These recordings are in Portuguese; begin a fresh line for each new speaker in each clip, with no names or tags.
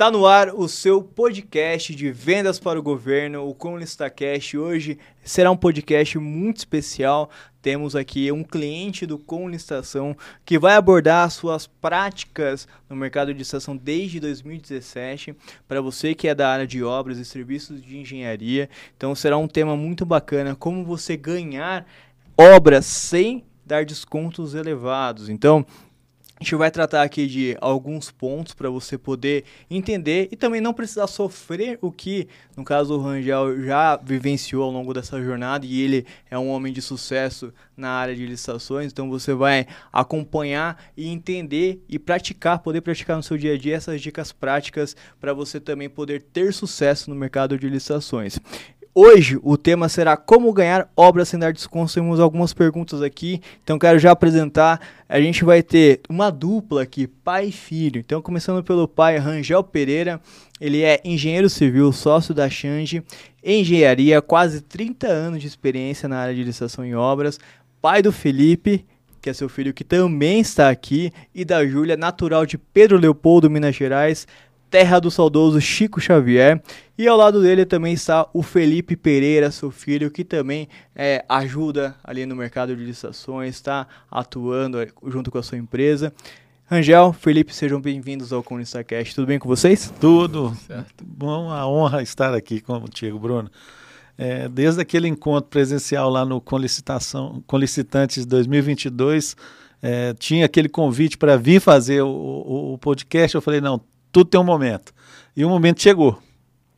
Está no ar o seu podcast de vendas para o governo, o ComListaCast. Hoje será um podcast muito especial. Temos aqui um cliente do ComListação que vai abordar suas práticas no mercado de licitação desde 2017. Para você que é da área de obras e serviços de engenharia, então será um tema muito bacana como você ganhar obras sem dar descontos elevados. Então, a gente vai tratar aqui de alguns pontos para você poder entender e também não precisar sofrer o que, no caso, o Rangel já vivenciou ao longo dessa jornada e ele é um homem de sucesso na área de licitações. Então você vai acompanhar e entender e praticar, poder praticar no seu dia a dia essas dicas práticas para você também poder ter sucesso no mercado de licitações. Hoje o tema será como ganhar obras sem dar desconto. Temos algumas perguntas aqui, então quero já apresentar. A gente vai ter uma dupla aqui, pai e filho. Então, começando pelo pai, Rangel Pereira. Ele é engenheiro civil, sócio da Xange, engenharia, quase 30 anos de experiência na área de licitação em obras. Pai do Felipe, que é seu filho que também está aqui, e da Júlia, natural de Pedro Leopoldo, Minas Gerais terra do saudoso Chico Xavier. E ao lado dele também está o Felipe Pereira, seu filho, que também é, ajuda ali no mercado de licitações, está atuando é, junto com a sua empresa. Angel, Felipe, sejam bem-vindos ao ComunistaCast. Tudo bem com vocês?
Tudo. Certo. Bom, a honra estar aqui contigo, Bruno. É, desde aquele encontro presencial lá no Conlicitação, Conlicitantes 2022, é, tinha aquele convite para vir fazer o, o, o podcast. Eu falei, não, tudo tem um momento. E o momento chegou.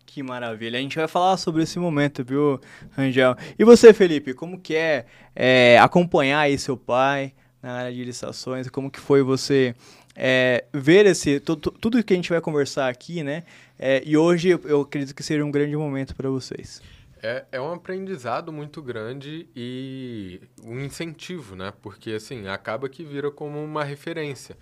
Que maravilha. A gente vai falar sobre esse momento, viu, Rangel? E você, Felipe, como que é, é acompanhar aí seu pai na área de licitações? Como que foi você é, ver esse tudo, que a gente vai conversar aqui, né? É, e hoje eu, eu acredito que seja um grande momento para vocês.
É, é um aprendizado muito grande e um incentivo, né? Porque, assim, acaba que vira como uma referência.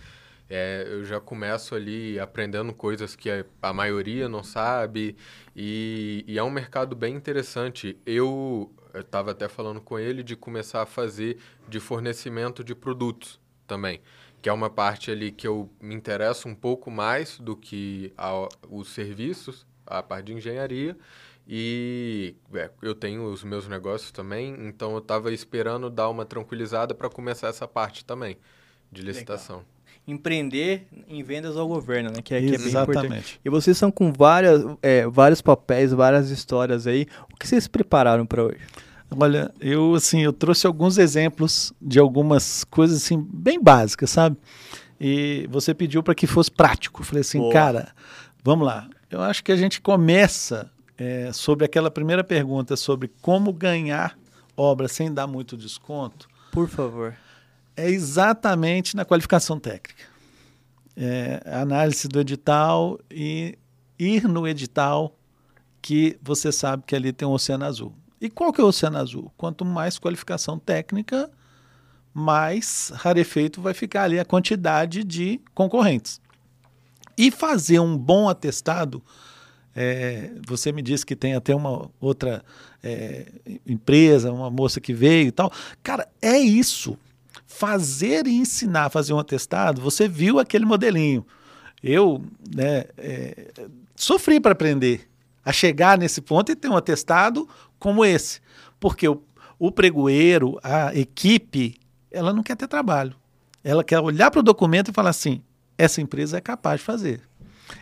É, eu já começo ali aprendendo coisas que a, maioria não sabe e, e, é um mercado bem interessante. Eu estava até falando com ele de começar a fazer de fornecimento de produtos também, que é uma parte ali que eu me interesso um pouco mais do que a, os serviços, a parte de engenharia. E é, eu tenho os meus negócios também, então eu estava esperando dar uma tranquilizada para começar essa parte também de licitação. Legal
empreender em vendas ao governo, né? Que é, que é bem importante. E vocês são com várias, é, vários papéis, várias histórias aí. O que vocês prepararam para hoje?
Olha, eu assim, eu trouxe alguns exemplos de algumas coisas assim bem básicas, sabe? E você pediu para que fosse prático. Eu falei assim, Boa. cara, vamos lá. Eu acho que a gente começa é, sobre aquela primeira pergunta sobre como ganhar obra sem dar muito desconto.
Por favor
é exatamente na qualificação técnica. É, análise do edital e ir no edital que você sabe que ali tem um oceano azul. E qual que é o oceano azul? Quanto mais qualificação técnica, mais rarefeito vai ficar ali a quantidade de concorrentes. E fazer um bom atestado, é, você me disse que tem até uma outra é, empresa, uma moça que veio e tal. Cara, é isso fazer e ensinar a fazer um atestado, você viu aquele modelinho. Eu né, é, sofri para aprender a chegar nesse ponto e ter um atestado como esse. Porque o, o pregoeiro, a equipe, ela não quer ter trabalho. Ela quer olhar para o documento e falar assim: essa empresa é capaz de fazer.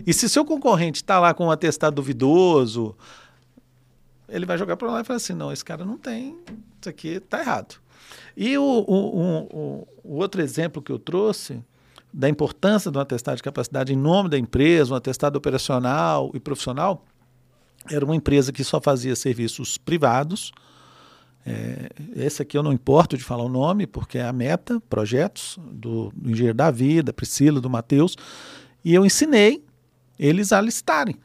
E se seu concorrente está lá com um atestado duvidoso, ele vai jogar para lá e falar assim: não, esse cara não tem, isso aqui está errado. E o, o, o, o, outro exemplo que eu trouxe da importância do atestado de capacidade em nome da empresa, um atestado operacional e profissional, era uma empresa que só fazia serviços privados. É, esse aqui eu não importo de falar o nome, porque é a Meta Projetos, do, do engenheiro Davi, da Priscila, do Matheus, e eu ensinei eles a listarem.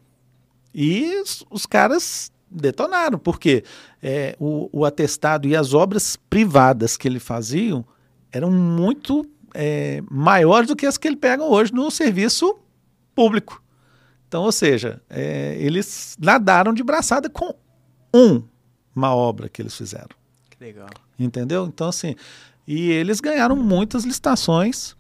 E os caras detonaram, porque é, o, o, atestado e as obras privadas que ele faziam eram muito é, maiores do que as que ele pega hoje no serviço público. Então, ou seja, é, eles nadaram de braçada com um, uma obra que eles fizeram.
Que legal.
Entendeu? Então, assim, e eles ganharam muitas licitações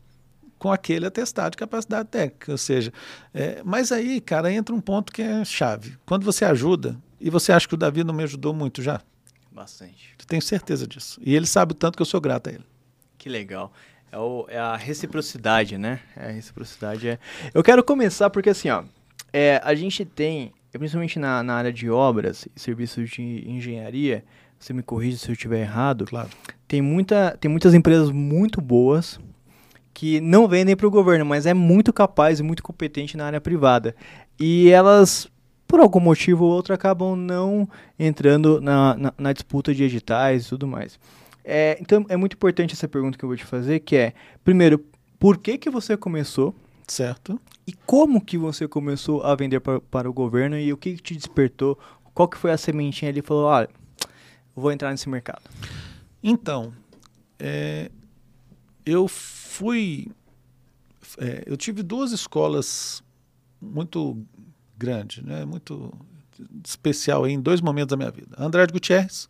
com aquele atestado de capacidade técnica. Ou seja, é, mas aí, cara, entra um ponto que é chave. Quando você ajuda, e você acha que o Davi não me ajudou muito já?
Bastante.
Eu tenho certeza disso. E ele sabe o tanto que eu sou grato a ele.
Que legal. É, o, é a reciprocidade, né? É a reciprocidade. É... Eu quero começar porque, assim, ó, é, a gente tem, principalmente na, na área de obras e serviços de engenharia, você me corrige se eu estiver errado.
Claro.
Tem, muita, tem muitas empresas muito boas que não vendem para o governo, mas é muito capaz e muito competente na área privada. E elas, por algum motivo ou outro, acabam não entrando na, na, na disputa de editais e tudo mais. É, então é muito importante essa pergunta que eu vou te fazer, que é, primeiro, por que que você começou?
Certo.
E como que você começou a vender para, para o governo e o que te despertou? Qual que foi a sementinha ali falou, olha, vou entrar nesse mercado?
Então, é, eu fui... É, eu tive duas escolas muito grandes, né, muito especial em dois momentos da minha vida. Andrade Gutierrez,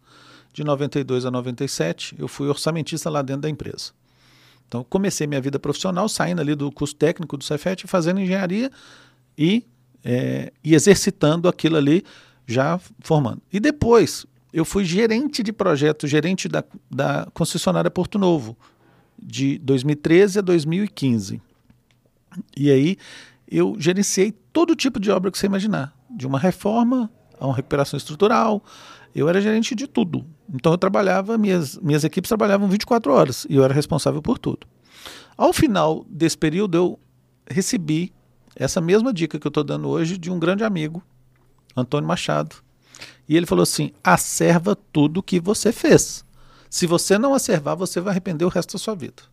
de 92 a 97, eu fui orçamentista lá dentro da empresa. Então, comecei minha vida profissional saindo ali do curso técnico do Cefet, fazendo engenharia e, é, e exercitando aquilo ali, já formando. E depois, eu fui gerente de projeto, gerente da, da concessionária Porto Novo, de 2013 a 2015. E aí, eu gerenciei todo tipo de obra que você imaginar, de uma reforma a uma recuperação estrutural, eu era gerente de tudo. Então eu trabalhava, minhas, minhas equipes trabalhavam 24 horas e eu era responsável por tudo. Ao final desse período, eu recebi essa mesma dica que eu estou dando hoje de um grande amigo, Antônio Machado. E ele falou assim: acerva tudo que você fez. Se você não acervar, você vai arrepender o resto da sua vida.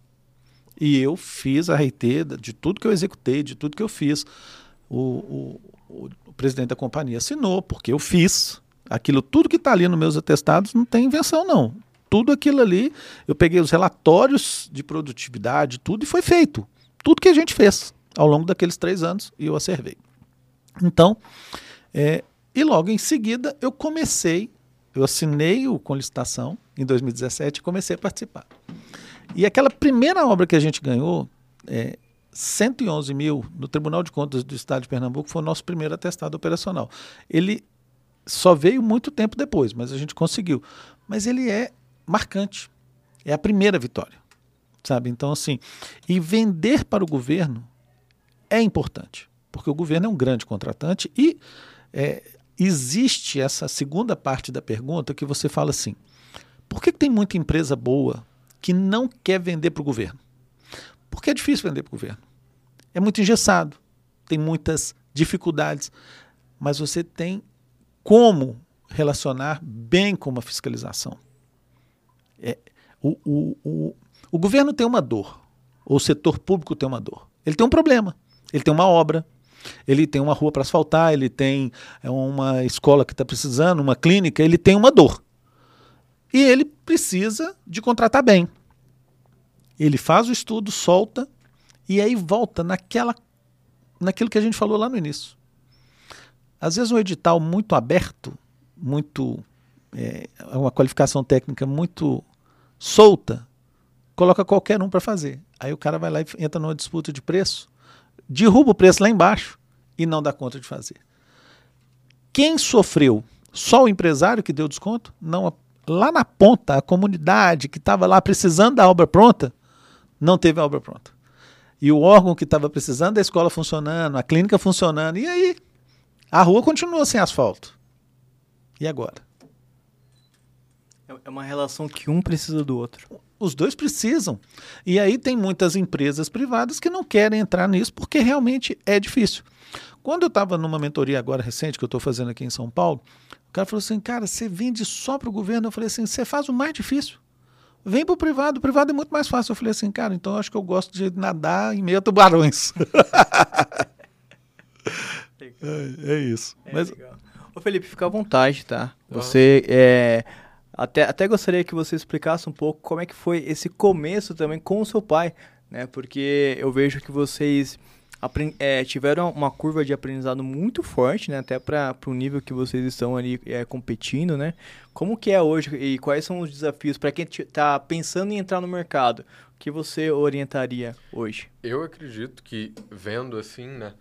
E eu fiz a RT de tudo que eu executei, de tudo que eu fiz. O, o, o presidente da companhia assinou, porque eu fiz. Aquilo, tudo que está ali nos meus atestados não tem invenção, não. Tudo aquilo ali, eu peguei os relatórios de produtividade, tudo, e foi feito. Tudo que a gente fez ao longo daqueles três anos e eu acervei. Então, é, e logo em seguida eu comecei, eu assinei o com licitação em 2017 e comecei a participar. E aquela primeira obra que a gente ganhou, é, 111 mil no Tribunal de Contas do Estado de Pernambuco, foi o nosso primeiro atestado operacional. Ele só veio muito tempo depois, mas a gente conseguiu. Mas ele é marcante. É a primeira vitória, sabe? Então, assim, e vender para o governo é importante, porque o governo é um grande contratante e é, existe essa segunda parte da pergunta que você fala assim: por que, que tem muita empresa boa que não quer vender para o governo? Porque é difícil vender para o governo. É muito engessado, tem muitas dificuldades, mas você tem como relacionar bem com uma fiscalização. É, o, o, o, o governo tem uma dor, ou o setor público tem uma dor. Ele tem um problema, ele tem uma obra, ele tem uma rua para asfaltar, ele tem é, uma escola que está precisando, uma clínica, ele tem uma dor. E ele precisa de contratar bem. Ele faz o estudo, solta, e aí volta naquela, naquilo que a gente falou lá no início. Às vezes um edital muito aberto, muito é, uma qualificação técnica muito solta, coloca qualquer um para fazer. Aí o cara vai lá e entra numa disputa de preço, derruba o preço lá embaixo e não dá conta de fazer. Quem sofreu? Só o empresário que deu desconto? Não. Lá na ponta, a comunidade que estava lá precisando da obra pronta, não teve a obra pronta. E o órgão que estava precisando da escola funcionando, a clínica funcionando, e aí? A rua continua sem asfalto. E agora?
É, é uma relação que um precisa do outro.
Os dois precisam. E aí tem muitas empresas privadas que não querem entrar nisso porque realmente é difícil. Quando eu estava numa mentoria agora recente que eu estou fazendo aqui em São Paulo, o cara falou assim, cara, você vende só para o governo? Eu falei assim, você faz o mais difícil. Vem para o privado, o privado é muito mais fácil. Eu falei assim, cara, então eu acho que eu gosto de nadar em meio a tubarões. É, é isso.
É Mas... legal. Ô Felipe, fica à vontade, tá? Você é, até, até gostaria que você explicasse um pouco como é que foi esse começo também com o seu pai, né? Porque eu vejo que vocês é, tiveram uma curva de aprendizado muito forte, né? Até para o nível que vocês estão ali é, competindo, né? Como que é hoje e quais são os desafios para quem está pensando em entrar no mercado? que você orientaria hoje?
Eu acredito que, vendo assim, né,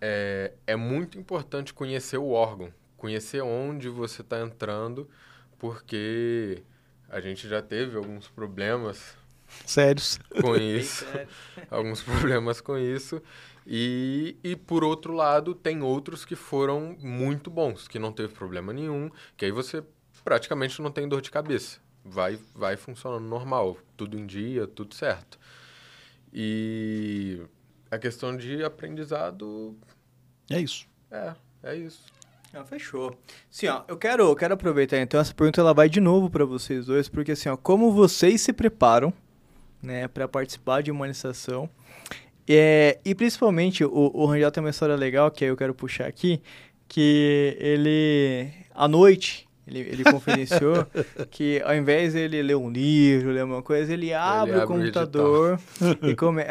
é, é muito importante conhecer o órgão, conhecer onde você está entrando, porque a gente já teve alguns problemas
sérios
com isso, alguns problemas com isso. E, e por outro lado, tem outros que foram muito bons, que não teve problema nenhum, que aí você praticamente não tem dor de cabeça. Vai, vai funcionando normal, tudo em dia, tudo certo. E a questão de aprendizado.
É isso.
É, é isso.
Ah, fechou. Sim, ó, eu quero, eu quero aproveitar então essa pergunta ela vai de novo para vocês dois, porque assim, ó, como vocês se preparam, né, para participar de uma licitação? É, e principalmente o, o Rangel tem uma história legal que eu quero puxar aqui, que ele à noite ele, ele confidenciou que ao invés de ele ler um livro, ler uma coisa, ele abre ele o abre computador o e come,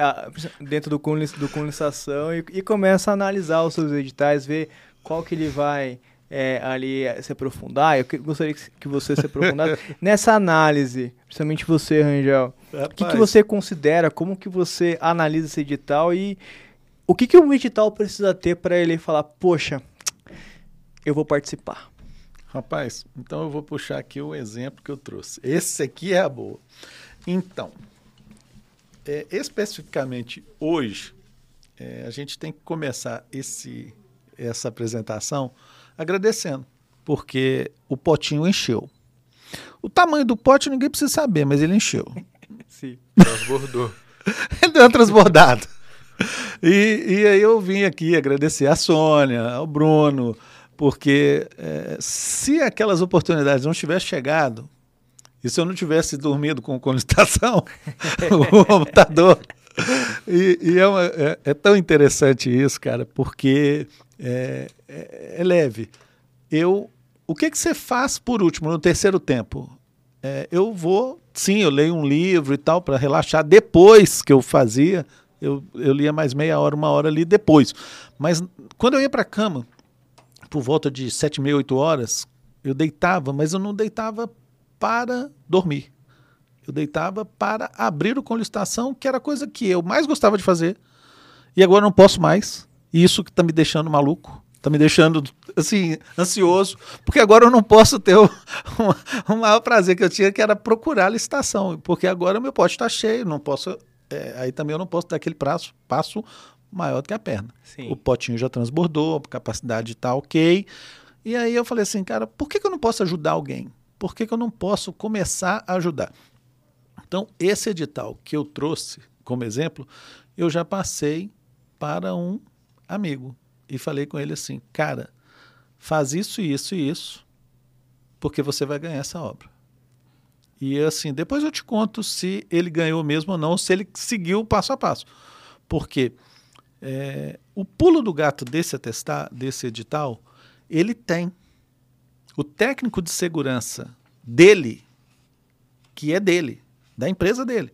dentro do, do condensação e, e começa a analisar os seus editais, ver qual que ele vai é, ali se aprofundar. Eu gostaria que você se aprofundasse nessa análise, principalmente você, Rangel. O que, que você considera, como que você analisa esse edital e o que, que um edital precisa ter para ele falar, poxa, eu vou participar?
Rapaz, então eu vou puxar aqui o exemplo que eu trouxe. Esse aqui é a boa. Então, é, especificamente hoje, é, a gente tem que começar esse, essa apresentação agradecendo, porque o potinho encheu. O tamanho do pote ninguém precisa saber, mas ele encheu.
Sim. Transbordou.
ele deu uma transbordada. E, e aí eu vim aqui agradecer a Sônia, ao Bruno, porque é, se aquelas oportunidades não tivessem chegado, e se eu não tivesse dormido com conectação, o computador. E, e é, uma, é, é, tão interessante isso, cara, porque é, é, é, leve. Eu, o que, que você faz por último, no terceiro tempo? É, eu vou, sim, eu leio um livro e tal para relaxar. Depois que eu fazia, eu, eu lia mais meia hora, uma hora ali depois. Mas quando eu ia para a cama, por volta de sete, meia, oito horas, eu deitava, mas eu não deitava para dormir. Eu deitava para abrir o licitação, que era a coisa que eu mais gostava de fazer. E agora não posso mais. E isso que está me deixando maluco, está me deixando assim ansioso, porque agora eu não posso ter o, o, o, maior prazer que eu tinha, que era procurar a licitação, porque agora o meu pote está cheio, não posso. É, aí também eu não posso dar aquele prazo, passo maior do que a perna. Sim. O potinho já transbordou, a capacidade está ok. E aí eu falei assim, cara, por que, que eu não posso ajudar alguém? Por que, que eu não posso começar a ajudar? Então, esse edital que eu trouxe como exemplo, eu já passei para um amigo e falei com ele assim: cara, faz isso, isso e isso, porque você vai ganhar essa obra. E assim, depois eu te conto se ele ganhou mesmo ou não, se ele seguiu passo a passo. Porque é, o pulo do gato desse atestar, desse edital, ele tem. O técnico de segurança dele, que é dele, da empresa dele,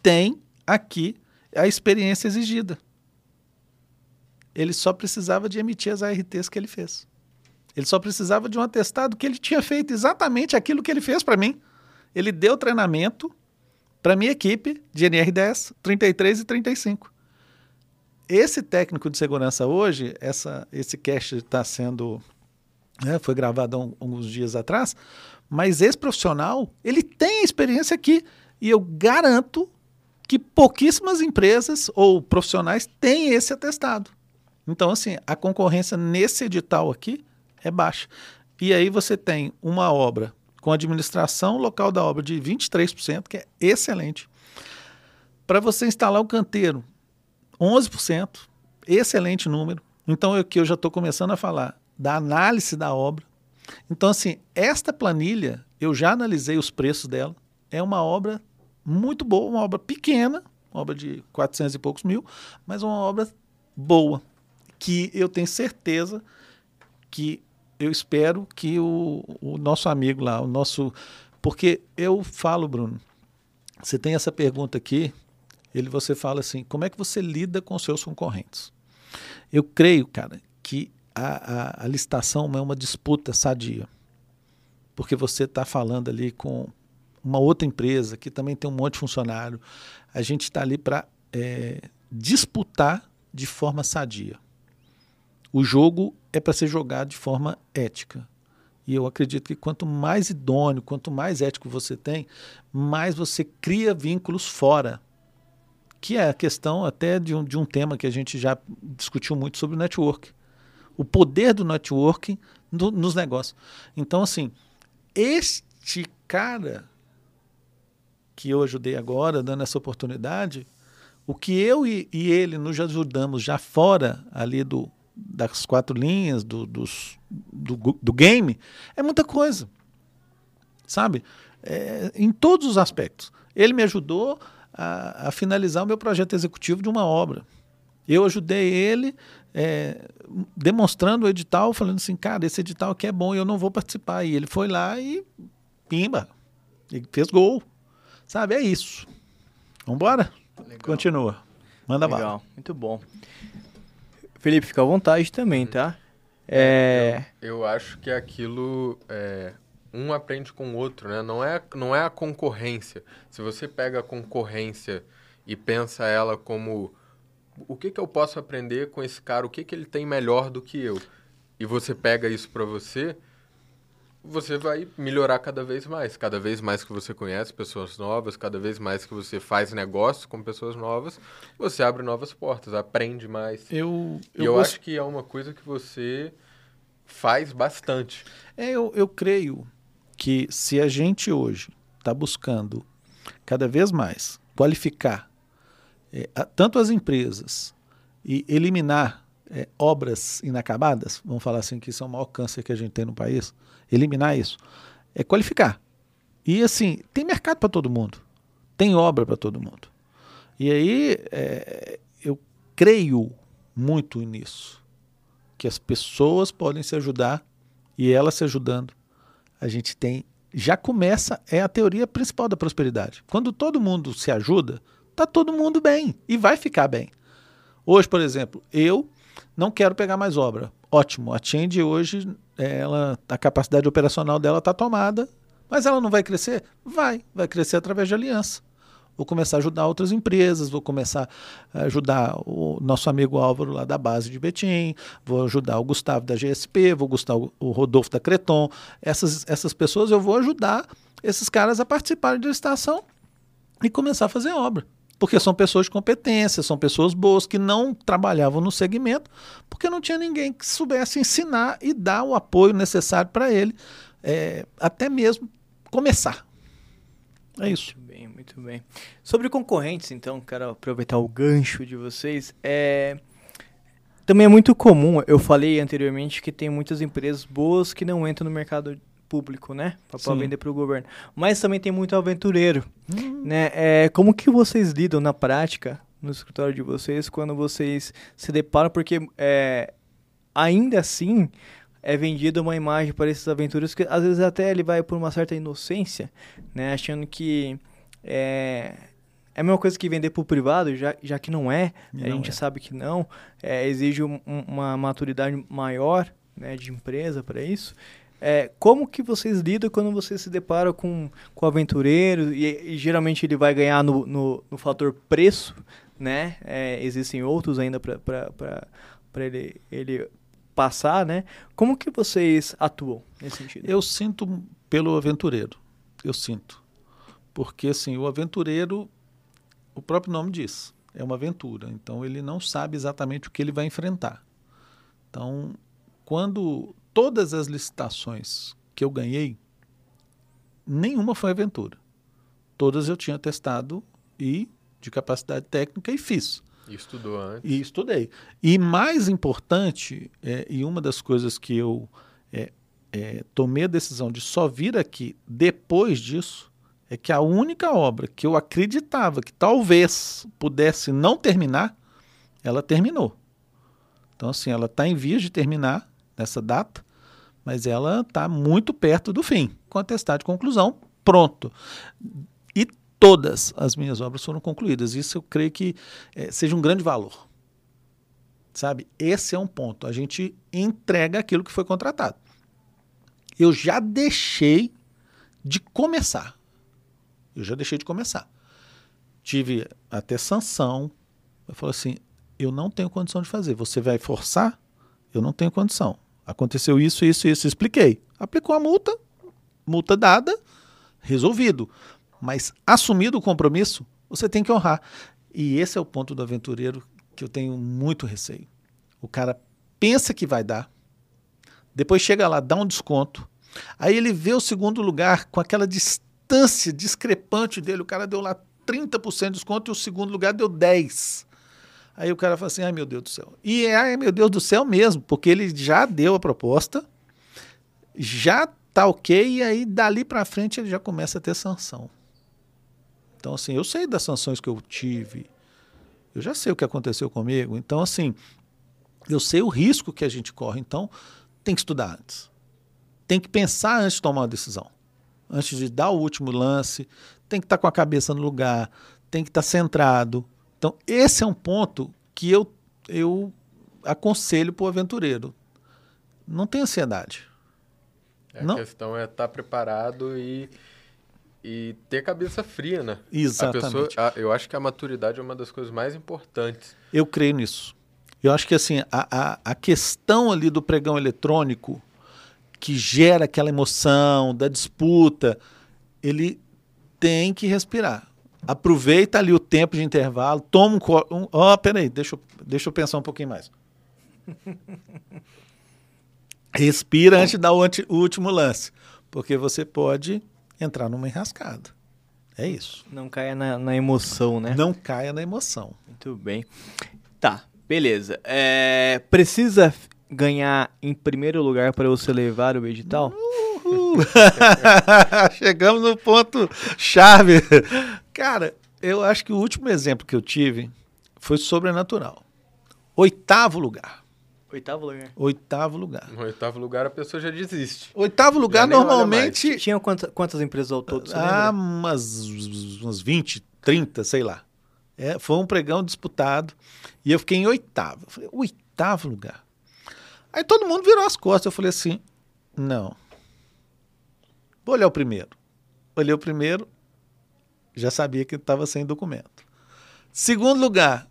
tem aqui a experiência exigida. Ele só precisava de emitir as ARTs que ele fez. Ele só precisava de um atestado que ele tinha feito exatamente aquilo que ele fez para mim. Ele deu treinamento para minha equipe de NR10, 33 e 35. Esse técnico de segurança hoje, essa, esse cast está sendo. Né, foi gravado há alguns dias atrás, mas esse profissional, ele tem experiência aqui. E eu garanto que pouquíssimas empresas ou profissionais têm esse atestado. Então, assim, a concorrência nesse edital aqui é baixa. E aí você tem uma obra com administração local da obra de 23%, que é excelente. Para você instalar o canteiro, 11%, excelente número. Então, aqui eu já estou começando a falar da análise da obra. Então, assim, esta planilha, eu já analisei os preços dela. É uma obra muito boa, uma obra pequena, obra de 400 e poucos mil, mas uma obra boa que eu tenho certeza que eu espero que o, o nosso amigo lá, o nosso. Porque eu falo, Bruno, você tem essa pergunta aqui, ele você fala assim: como é que você lida com seus concorrentes? Eu creio, cara, que a, a, a licitação é uma disputa sadia. Porque você está falando ali com uma outra empresa que também tem um monte de funcionário. A gente está ali para é, disputar de forma sadia. O jogo é para ser jogado de forma ética. E eu acredito que quanto mais idôneo, quanto mais ético você tem, mais você cria vínculos fora. Que é a questão até de um, de um tema que a gente já discutiu muito sobre o network. O poder do networking no, nos negócios. Então, assim, este cara que eu ajudei agora, dando essa oportunidade, o que eu e, e ele nos ajudamos já fora ali do, das quatro linhas do, dos, do, do game é muita coisa. Sabe? É, em todos os aspectos. Ele me ajudou a, a, finalizar o meu projeto executivo de uma obra. Eu ajudei ele é, demonstrando o edital, falando assim, cara, esse edital aqui é bom e eu não vou participar. E ele foi lá e pimba, ele fez gol. Sabe? É isso. Vambora? Legal. Continua. Manda Legal. bala.
Muito bom. Felipe, fica à vontade também, uhum. tá?
É... Eu, eu acho que aquilo é, um aprende com o outro, né? Não é, não é a concorrência. Se você pega a concorrência e pensa ela como o que, que eu posso aprender com esse cara, o que, que ele tem melhor do que eu, e você pega isso para você, você vai melhorar cada vez mais. Cada vez mais que você conhece pessoas novas, cada vez mais que você faz negócio com pessoas novas, você abre novas portas, aprende mais.
Eu,
eu e eu gost... acho que é uma coisa que você faz bastante.
É, eu, eu creio que se a gente hoje está buscando cada vez mais qualificar é, tanto as empresas e eliminar é, obras inacabadas, vamos falar assim, que são o maior câncer que a gente tem no país, eliminar isso, é qualificar. E assim, tem mercado para todo mundo, tem obra para todo mundo. E aí é, eu creio muito nisso, que as pessoas podem se ajudar e elas se ajudando, a gente tem. Já começa, é a teoria principal da prosperidade. Quando todo mundo se ajuda, tá todo mundo bem e vai ficar bem. Hoje, por exemplo, eu não quero pegar mais obra. Ótimo, a Change hoje, ela, a capacidade operacional dela está tomada, mas ela não vai crescer? Vai, vai crescer através de aliança. Vou começar a ajudar outras empresas, vou começar a ajudar o nosso amigo Álvaro lá da base de Betim, vou ajudar o Gustavo da GSP, vou ajudar o Rodolfo da Creton. Essas, essas pessoas eu vou ajudar esses caras a participarem de licitação e começar a fazer obra porque são pessoas de competência, são pessoas boas que não trabalhavam no segmento, porque não tinha ninguém que soubesse ensinar e dar o apoio necessário para ele, é, até mesmo começar. É isso.
Muito bem, muito bem. Sobre concorrentes, então, quero aproveitar o gancho de vocês. É, também é muito comum, eu falei anteriormente que tem muitas empresas boas que não entram no mercado público, né? Para vender para o governo. Mas também tem muito aventureiro, uhum. né? É, como que vocês lidam na prática no escritório de vocês quando vocês se deparam? Porque é, ainda assim é vendida uma imagem para esses aventureiros que às vezes até ele vai por uma certa inocência, né? Achando que é, é a mesma coisa que vender para o privado, já, já que não é, não a gente é. sabe que não, é, exige um, uma maturidade maior né, de empresa para isso. É, como que vocês lidam quando vocês se deparam com, com o aventureiro e, e geralmente ele vai ganhar no, no, no fator preço, né? É, existem outros ainda para ele, ele passar, né? Como que vocês atuam nesse sentido?
Eu sinto pelo aventureiro, eu sinto. Porque assim, o aventureiro, o próprio nome diz, é uma aventura. Então ele não sabe exatamente o que ele vai enfrentar. Então, quando todas as licitações que eu ganhei, nenhuma foi aventura. Todas eu tinha testado e de capacidade técnica e fiz.
E estudou antes.
E estudei. E mais importante, é, e uma das coisas que eu é, é, tomei a decisão de só vir aqui depois disso, é que a única obra que eu acreditava que talvez pudesse não terminar, ela terminou. Então, assim, ela está em vias de terminar nessa data, mas ela está muito perto do fim. Com a testar de conclusão, pronto. E todas as minhas obras foram concluídas. Isso eu creio que é, seja um grande valor. Sabe? Esse é um ponto. A gente entrega aquilo que foi contratado. Eu já deixei de começar. Eu já deixei de começar. Tive até sanção. Eu falei assim: eu não tenho condição de fazer. Você vai forçar? Eu não tenho condição. Aconteceu isso, isso, isso. Expliquei. Aplicou a multa, multa dada, resolvido. Mas assumido o compromisso, você tem que honrar. E esse é o ponto do aventureiro que eu tenho muito receio. O cara pensa que vai dar, depois chega lá, dá um desconto. Aí ele vê o segundo lugar com aquela distância discrepante dele. O cara deu lá 30% de desconto e o segundo lugar deu 10%. Aí o cara fala assim: ai meu Deus do céu. E é, ai meu Deus do céu mesmo, porque ele já deu a proposta, já tá ok, e aí dali para frente ele já começa a ter sanção. Então, assim, eu sei das sanções que eu tive, eu já sei o que aconteceu comigo. Então, assim, eu sei o risco que a gente corre. Então, tem que estudar antes. Tem que pensar antes de tomar uma decisão. Antes de dar o último lance, tem que estar tá com a cabeça no lugar, tem que estar tá centrado. Então, esse é um ponto que eu, eu aconselho para o aventureiro. Não tem ansiedade.
É, a questão é estar tá preparado e, e ter cabeça fria, né?
Exatamente.
A pessoa, a, eu acho que a maturidade é uma das coisas mais importantes.
Eu creio nisso. Eu acho que assim, a, a, a questão ali do pregão eletrônico, que gera aquela emoção da disputa, ele tem que respirar. Aproveita ali o tempo de intervalo, toma um. um oh, peraí, deixa eu, deixa eu pensar um pouquinho mais. Respira antes de dar o, anti, o último lance, porque você pode entrar numa enrascada. É isso.
Não caia na, na emoção, né?
Não caia na emoção.
Muito bem. Tá, beleza. É, precisa ganhar em primeiro lugar para você levar o edital?
Chegamos no ponto chave. Cara, eu acho que o último exemplo que eu tive foi sobrenatural. Oitavo lugar.
Oitavo lugar.
Oitavo lugar.
No oitavo lugar a pessoa já desiste.
Oitavo lugar já normalmente.
Tinha quantas, quantas empresas ao todo?
ah, umas, umas 20, 30, sei lá. É, foi um pregão disputado e eu fiquei em oitavo. Eu falei, oitavo lugar. Aí todo mundo virou as costas. Eu falei assim: não. Vou olhar o primeiro. Olhei o primeiro, já sabia que estava sem documento. Segundo lugar,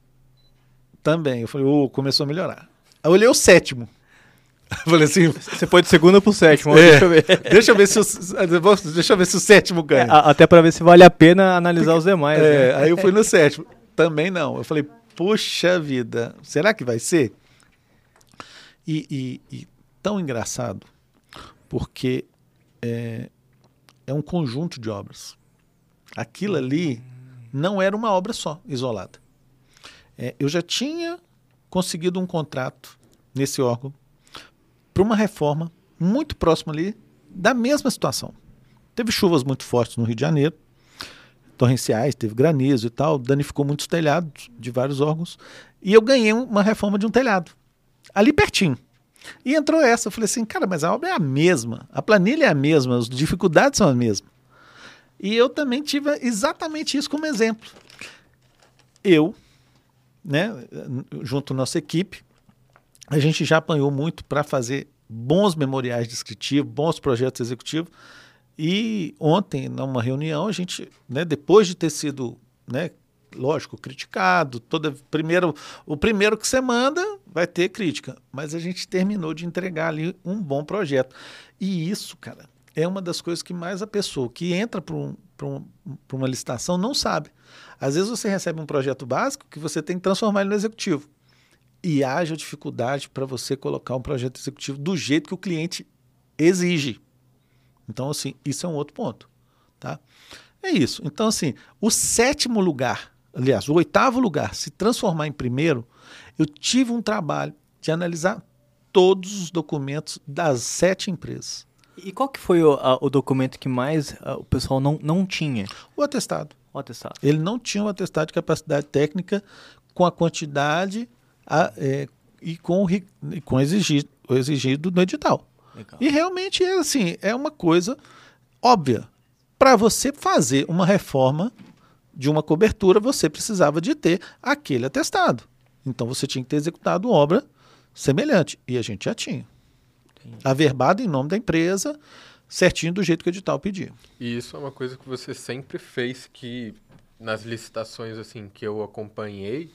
também. Eu falei, oh, começou a melhorar. Aí eu olhei o sétimo.
Eu falei assim. Você foi de segundo pro sétimo.
É, deixa eu ver. deixa, eu ver se o, deixa eu ver se o sétimo ganha. É,
até para ver se vale a pena analisar os demais.
É, né? Aí eu fui no sétimo. Também não. Eu falei, puxa vida, será que vai ser? E, e, e tão engraçado, porque é, é um conjunto de obras. Aquilo ali não era uma obra só, isolada. É, eu já tinha conseguido um contrato nesse órgão para uma reforma muito próxima ali da mesma situação. Teve chuvas muito fortes no Rio de Janeiro, torrenciais, teve granizo e tal, danificou muitos telhados de vários órgãos, e eu ganhei uma reforma de um telhado, ali pertinho. E entrou essa, eu falei assim, cara, mas a obra é a mesma, a planilha é a mesma, as dificuldades são as mesmas. E eu também tive exatamente isso como exemplo. Eu, né, junto à nossa equipe, a gente já apanhou muito para fazer bons memoriais descritivos, bons projetos executivos, e ontem, numa reunião, a gente, né, depois de ter sido, né, lógico, criticado, toda primeiro, o primeiro que você manda vai ter crítica, mas a gente terminou de entregar ali um bom projeto. E isso, cara, é uma das coisas que mais a pessoa que entra para um, um, uma licitação não sabe. Às vezes você recebe um projeto básico que você tem que transformar ele no executivo. E haja dificuldade para você colocar um projeto executivo do jeito que o cliente exige. Então, assim, isso é um outro ponto. Tá? É isso. Então, assim, o sétimo lugar, aliás, o oitavo lugar, se transformar em primeiro, eu tive um trabalho de analisar todos os documentos das sete empresas.
E qual que foi o, a, o documento que mais a, o pessoal não, não tinha?
O atestado.
O atestado.
Ele não tinha o atestado de capacidade técnica com a quantidade a, é, e com, o, e com exigido, o exigido no edital. Legal. E realmente é assim, é uma coisa óbvia. Para você fazer uma reforma de uma cobertura, você precisava de ter aquele atestado. Então você tinha que ter executado obra semelhante. E a gente já tinha. Averbado em nome da empresa, certinho do jeito que o edital pedia.
E isso é uma coisa que você sempre fez que nas licitações assim que eu acompanhei,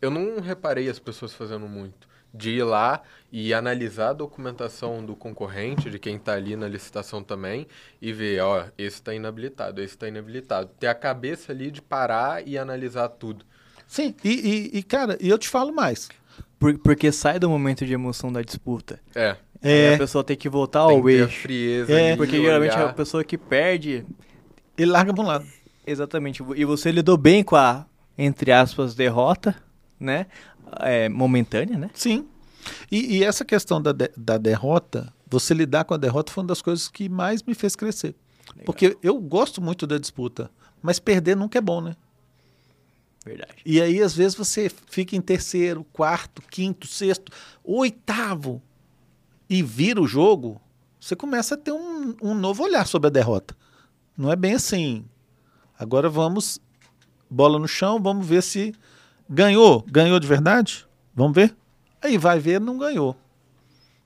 eu não reparei as pessoas fazendo muito de ir lá e analisar a documentação do concorrente, de quem está ali na licitação também, e ver, ó, esse está inabilitado, esse está inabilitado. Ter a cabeça ali de parar e analisar tudo.
Sim, e, e, e cara, e eu te falo mais.
Por, porque sai do momento de emoção da disputa.
É.
É. a pessoa tem que voltar
tem
ao eixo.
frieza
É,
Porque geralmente
olhar.
a pessoa que perde.
Ele larga para um lado.
Exatamente. E você lidou bem com a, entre aspas, derrota, né? É, momentânea, né?
Sim. E, e essa questão da, de- da derrota, você lidar com a derrota foi uma das coisas que mais me fez crescer. Porque eu gosto muito da disputa, mas perder nunca é bom, né?
Verdade.
E aí, às vezes, você fica em terceiro, quarto, quinto, sexto, oitavo e vira o jogo, você começa a ter um, um novo olhar sobre a derrota. Não é bem assim. Agora vamos, bola no chão, vamos ver se ganhou. Ganhou de verdade? Vamos ver? Aí vai ver, não ganhou.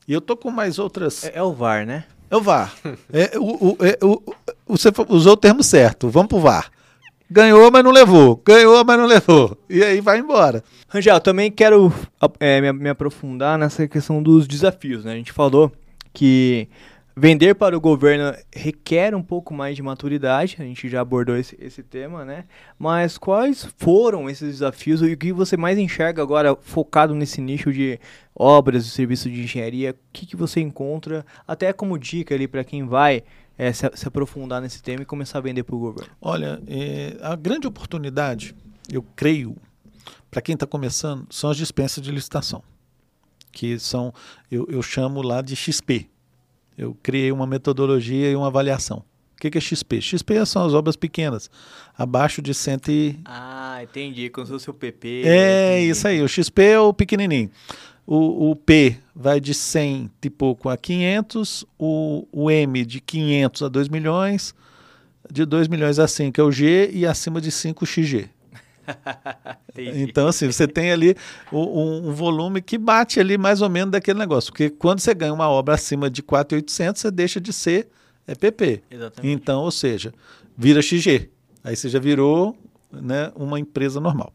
E eu tô com mais outras.
É, é o VAR, né?
É o VAR. É, o, o, é, o- você usou o termo certo. Vamos pro VAR. Ganhou, mas não levou. Ganhou, mas não levou. E aí vai embora.
Rangel, também quero é, me, me aprofundar nessa questão dos desafios, né? A gente falou que vender para o governo requer um pouco mais de maturidade, a gente já abordou esse, esse tema, né? Mas quais foram esses desafios e o que você mais enxerga agora focado nesse nicho de obras e serviços de engenharia? O que, que você encontra, até como dica ali para quem vai é, se, se aprofundar nesse tema e começar a vender para o governo?
Olha, é, a grande oportunidade, eu creio, para quem está começando, são as dispensas de licitação. Que são, eu, eu chamo lá de XP. Eu criei uma metodologia e uma avaliação. O que, que é XP? XP são as obras pequenas, abaixo de 100 e...
Ah, entendi, como se fosse o PP.
É
entendi.
isso aí, o XP é o pequenininho. O, o P vai de 100 e pouco a 500, o, o M de 500 a 2 milhões, de 2 milhões a 5 é o G e acima de 5 o XG. Então, assim, você tem ali um, um volume que bate ali mais ou menos daquele negócio. Porque quando você ganha uma obra acima de 4,800, você deixa de ser é PP.
Exatamente.
Então, ou seja, vira XG. Aí você já virou né, uma empresa normal,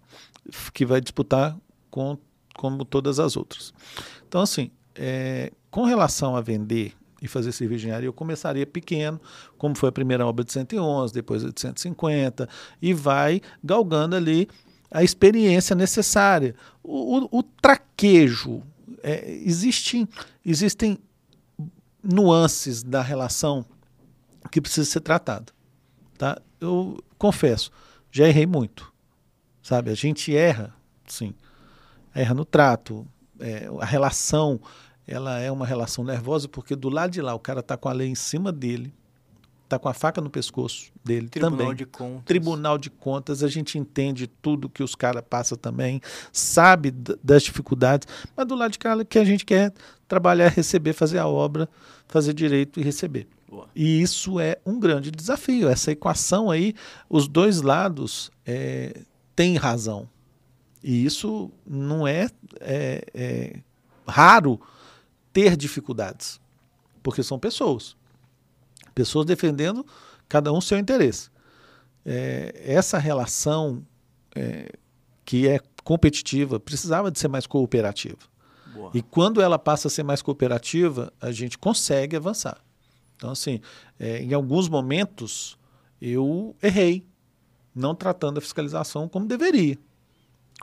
que vai disputar com, como todas as outras. Então, assim, é, com relação a vender e fazer serviço de engenharia, eu começaria pequeno, como foi a primeira obra de 111, depois de 150, e vai galgando ali a experiência necessária. O, o- o traquejo, é, existe, existem nuances da relação que precisa ser tratado. Tá? Eu confesso, já errei muito. Sabe? A gente erra, sim. Erra no trato. é, a relação, ela é uma relação nervosa, porque do lado de lá o cara está com a lei em cima dele, está com a faca no pescoço dele
Tribunal
também.
de Contas.
Tribunal de Contas, a gente entende tudo que os caras passam também, sabe das dificuldades, mas do lado de cá que a gente quer trabalhar, receber, fazer a obra, fazer direito e receber.
Boa.
E isso é um grande desafio. Essa equação aí, os dois lados é, têm razão. E isso não é, é- é raro ter dificuldades, porque são pessoas. Pessoas defendendo cada um seu interesse. É, essa relação é, que é competitiva precisava de ser mais cooperativa.
Boa.
E quando ela passa a ser mais cooperativa, a gente consegue avançar. Então, assim, é, em alguns momentos eu errei, não tratando a fiscalização como deveria,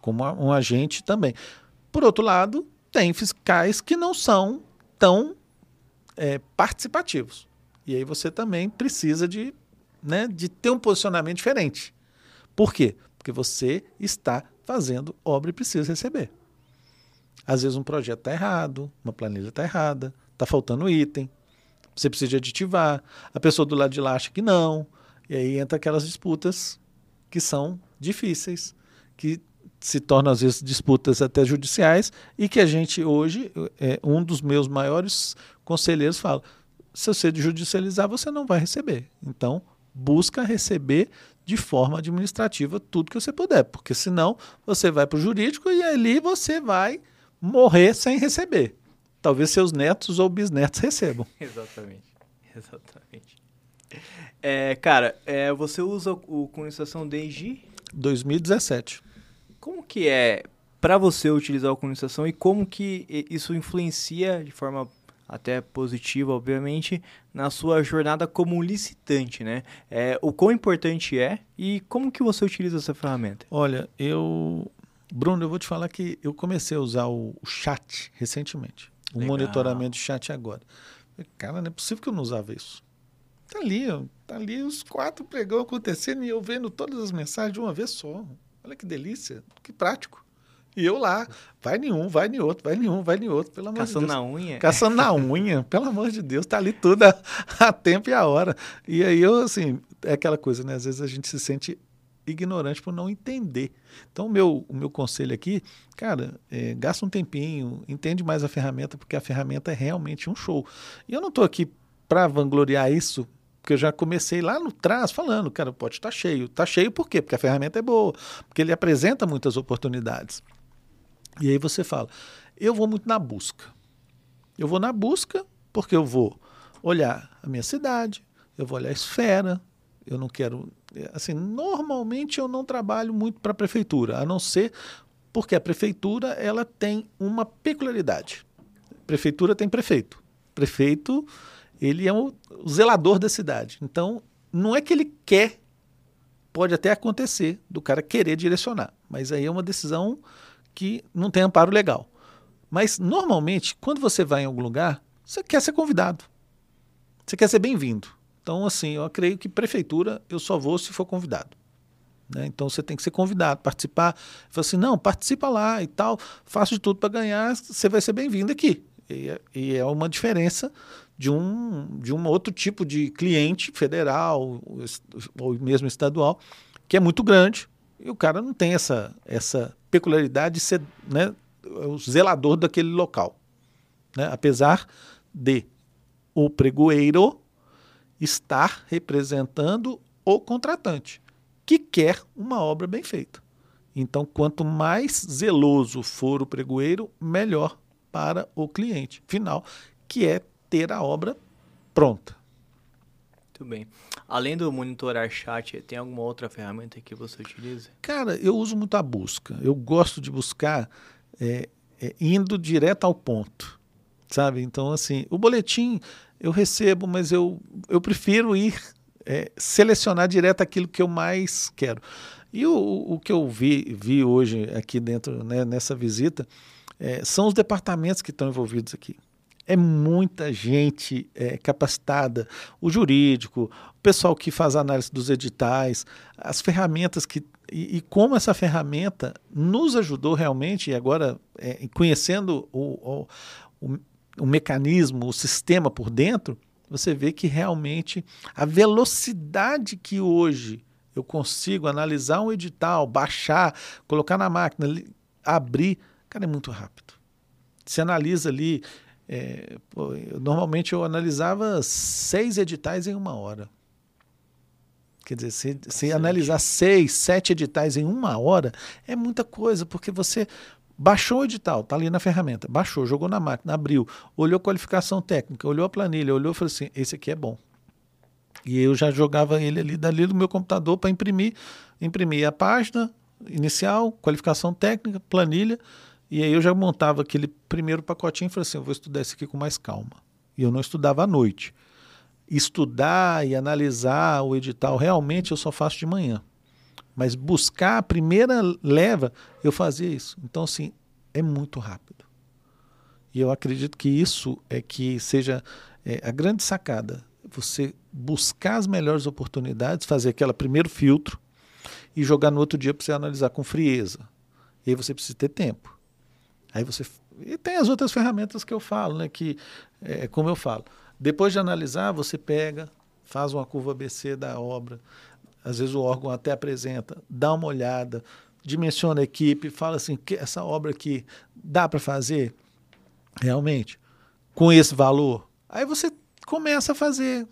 como um agente também. Por outro lado, tem fiscais que não são tão é, participativos. E aí você também precisa de, né, de ter um posicionamento diferente. Por quê? Porque você está fazendo obra e precisa receber. Às vezes um projeto está errado, uma planilha está errada, está faltando item, você precisa de aditivar, a pessoa do lado de lá acha que não, e aí entra aquelas disputas que são difíceis, que se tornam às vezes disputas até judiciais e que a gente hoje, é, um dos meus maiores conselheiros fala, se você judicializar, você não vai receber. Então, busca receber de forma administrativa tudo que você puder, porque senão você vai para o jurídico e ali você vai morrer sem receber. Talvez seus netos ou bisnetos recebam.
Exatamente. Exatamente. É, cara, é, você usa o condensação desde
2017.
Como que é para você utilizar a condensação e como que isso influencia de forma até positiva, obviamente, na sua jornada como licitante, né? É, o quão importante é e como que você utiliza essa ferramenta?
Olha, eu... Bruno, eu vou te falar que eu comecei a usar o chat recentemente. O Legal. monitoramento de chat agora. Cara, não é possível que eu não usava isso. Tá ali, tá ali os quatro pregão acontecendo e eu vendo todas as mensagens de uma vez só. Olha que delícia, que prático. E eu lá, vai nenhum, vai em outro, vai nenhum, vai em outro, pelo amor
Caçando
de Deus.
na unha?
Caçando na unha, pelo amor de Deus, tá ali tudo a, a, tempo e a hora. E aí eu, assim, é aquela coisa, né? Às vezes a gente se sente ignorante por não entender. Então, o meu, o meu conselho aqui, cara, é, gasta um tempinho, entende mais a ferramenta, porque a ferramenta é realmente um show. E eu não estou aqui para vangloriar isso, porque eu já comecei lá no trás falando, cara, o pote está cheio. Está cheio por quê? Porque a ferramenta é boa, porque ele apresenta muitas oportunidades. E aí você fala, eu vou muito na busca. Eu vou na busca porque eu vou olhar a minha cidade, eu vou olhar a esfera, eu não quero. Assim, normalmente eu não trabalho muito para a prefeitura, a não ser porque a prefeitura ela tem uma peculiaridade. Prefeitura tem prefeito. Prefeito ele é o, zelador da cidade. Então, não é que ele quer, pode até acontecer do cara querer direcionar, mas aí é uma decisão que não tem amparo legal. Mas, normalmente, quando você vai em algum lugar, você quer ser convidado. Você quer ser bem-vindo. Então, assim, eu creio que prefeitura eu só vou se for convidado. Né? Então você tem que ser convidado, participar. Fala assim, não, participa lá e tal, faço de tudo para ganhar, você vai ser bem-vindo aqui. E, é, e, é uma diferença de um, de um outro tipo de cliente federal ou mesmo estadual, que é muito grande, e o cara não tem essa, essa peculiaridade de ser né, o zelador daquele local. Né? Apesar de o pregoeiro estar representando o contratante, que quer uma obra bem feita. Então, quanto mais zeloso for o pregoeiro, melhor para o cliente final, que é ter a obra pronta.
Muito bem. Além do monitorar chat, tem alguma outra ferramenta que você utiliza?
Cara, eu uso muito a busca. Eu gosto de buscar é, é, indo direto ao ponto, sabe? Então, assim, o boletim eu recebo, mas eu, eu prefiro ir é, selecionar direto aquilo que eu mais quero. E o, o que eu vi, vi hoje aqui dentro, né, nessa visita, é, são os departamentos que estão envolvidos aqui é muita gente é, capacitada, o jurídico, o pessoal que faz análise dos editais, as ferramentas que. E, e como essa ferramenta nos ajudou realmente, e agora é, conhecendo o, o, o, o mecanismo, o sistema por dentro, você vê que realmente a velocidade que hoje eu consigo analisar um edital, baixar, colocar na máquina, abrir, cara, é muito rápido. Você analisa ali é, pô, eu, normalmente eu analisava seis editais em uma hora. Quer dizer, se, se analisar seis, sete editais em uma hora, é muita coisa, porque você baixou o edital, está ali na ferramenta, baixou, jogou na máquina, abriu, olhou a qualificação técnica, olhou a planilha, olhou e falou assim: esse aqui é bom. E eu já jogava ele ali dali do meu computador para imprimir. Imprimir a página inicial, qualificação técnica, planilha e aí eu já montava aquele primeiro pacotinho e falei assim, eu vou estudar esse aqui com mais calma. E eu não estudava à noite. Estudar e analisar o edital realmente eu só faço de manhã. Mas buscar a primeira leva, eu fazia isso. Então, assim, é muito rápido. E eu acredito que isso é que seja é, a grande sacada. Você buscar as melhores oportunidades, fazer aquele primeiro filtro e jogar no outro dia para você analisar com frieza. E aí você precisa ter tempo. Aí você. E tem as outras ferramentas que eu falo, né? Que, é, como eu falo, depois de analisar, você pega, faz uma curva ABC da obra. Às vezes o órgão até apresenta, dá uma olhada, dimensiona a equipe, fala assim: que essa obra aqui dá para fazer realmente com esse valor. Aí você começa a fazer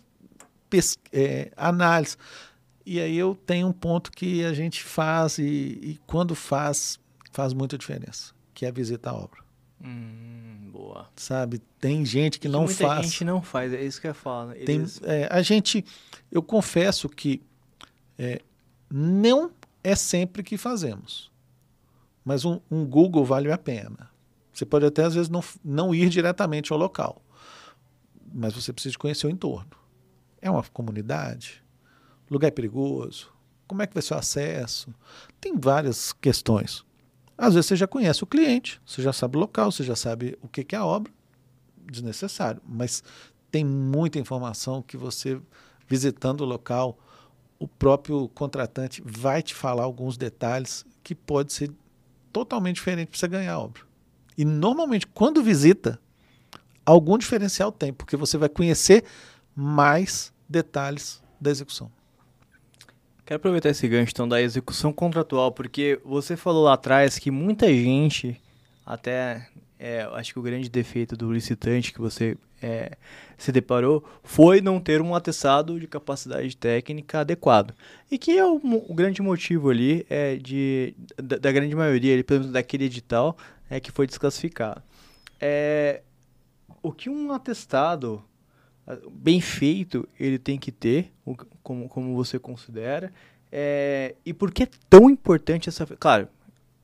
é, análise. E aí eu tenho um ponto que a gente faz e, e quando faz, faz muita diferença que é visitar a obra.
Hum, boa.
Sabe? Tem gente que, que não
muita
faz.
A gente não faz, é isso que eu falo.
Eles... Tem, é, a gente, eu confesso que é, não é sempre que fazemos, mas um, um, Google vale a pena. Você pode até às vezes não, não ir diretamente ao local, mas você precisa conhecer o entorno. É uma comunidade? O lugar é perigoso? Como é que vai ser o acesso? Tem várias questões. Às vezes você já conhece o cliente, você já sabe o local, você já sabe o que é a obra, desnecessário. Mas tem muita informação que você, visitando o local, o próprio contratante vai te falar alguns detalhes que pode ser totalmente diferente para você ganhar a obra. E normalmente, quando visita, algum diferencial tem, porque você vai conhecer mais detalhes da execução.
Quero aproveitar esse gancho então da execução contratual, porque você falou lá atrás que muita gente, até é, acho que o grande defeito do licitante que você é, se deparou foi não ter um atestado de capacidade técnica adequado. E que é o, o grande motivo ali é de, da, da, grande maioria, ali, pelo menos daquele edital, é que foi desclassificado. É, o que um atestado bem feito ele tem que ter, como, como você considera, é, e por que é tão importante essa... Claro,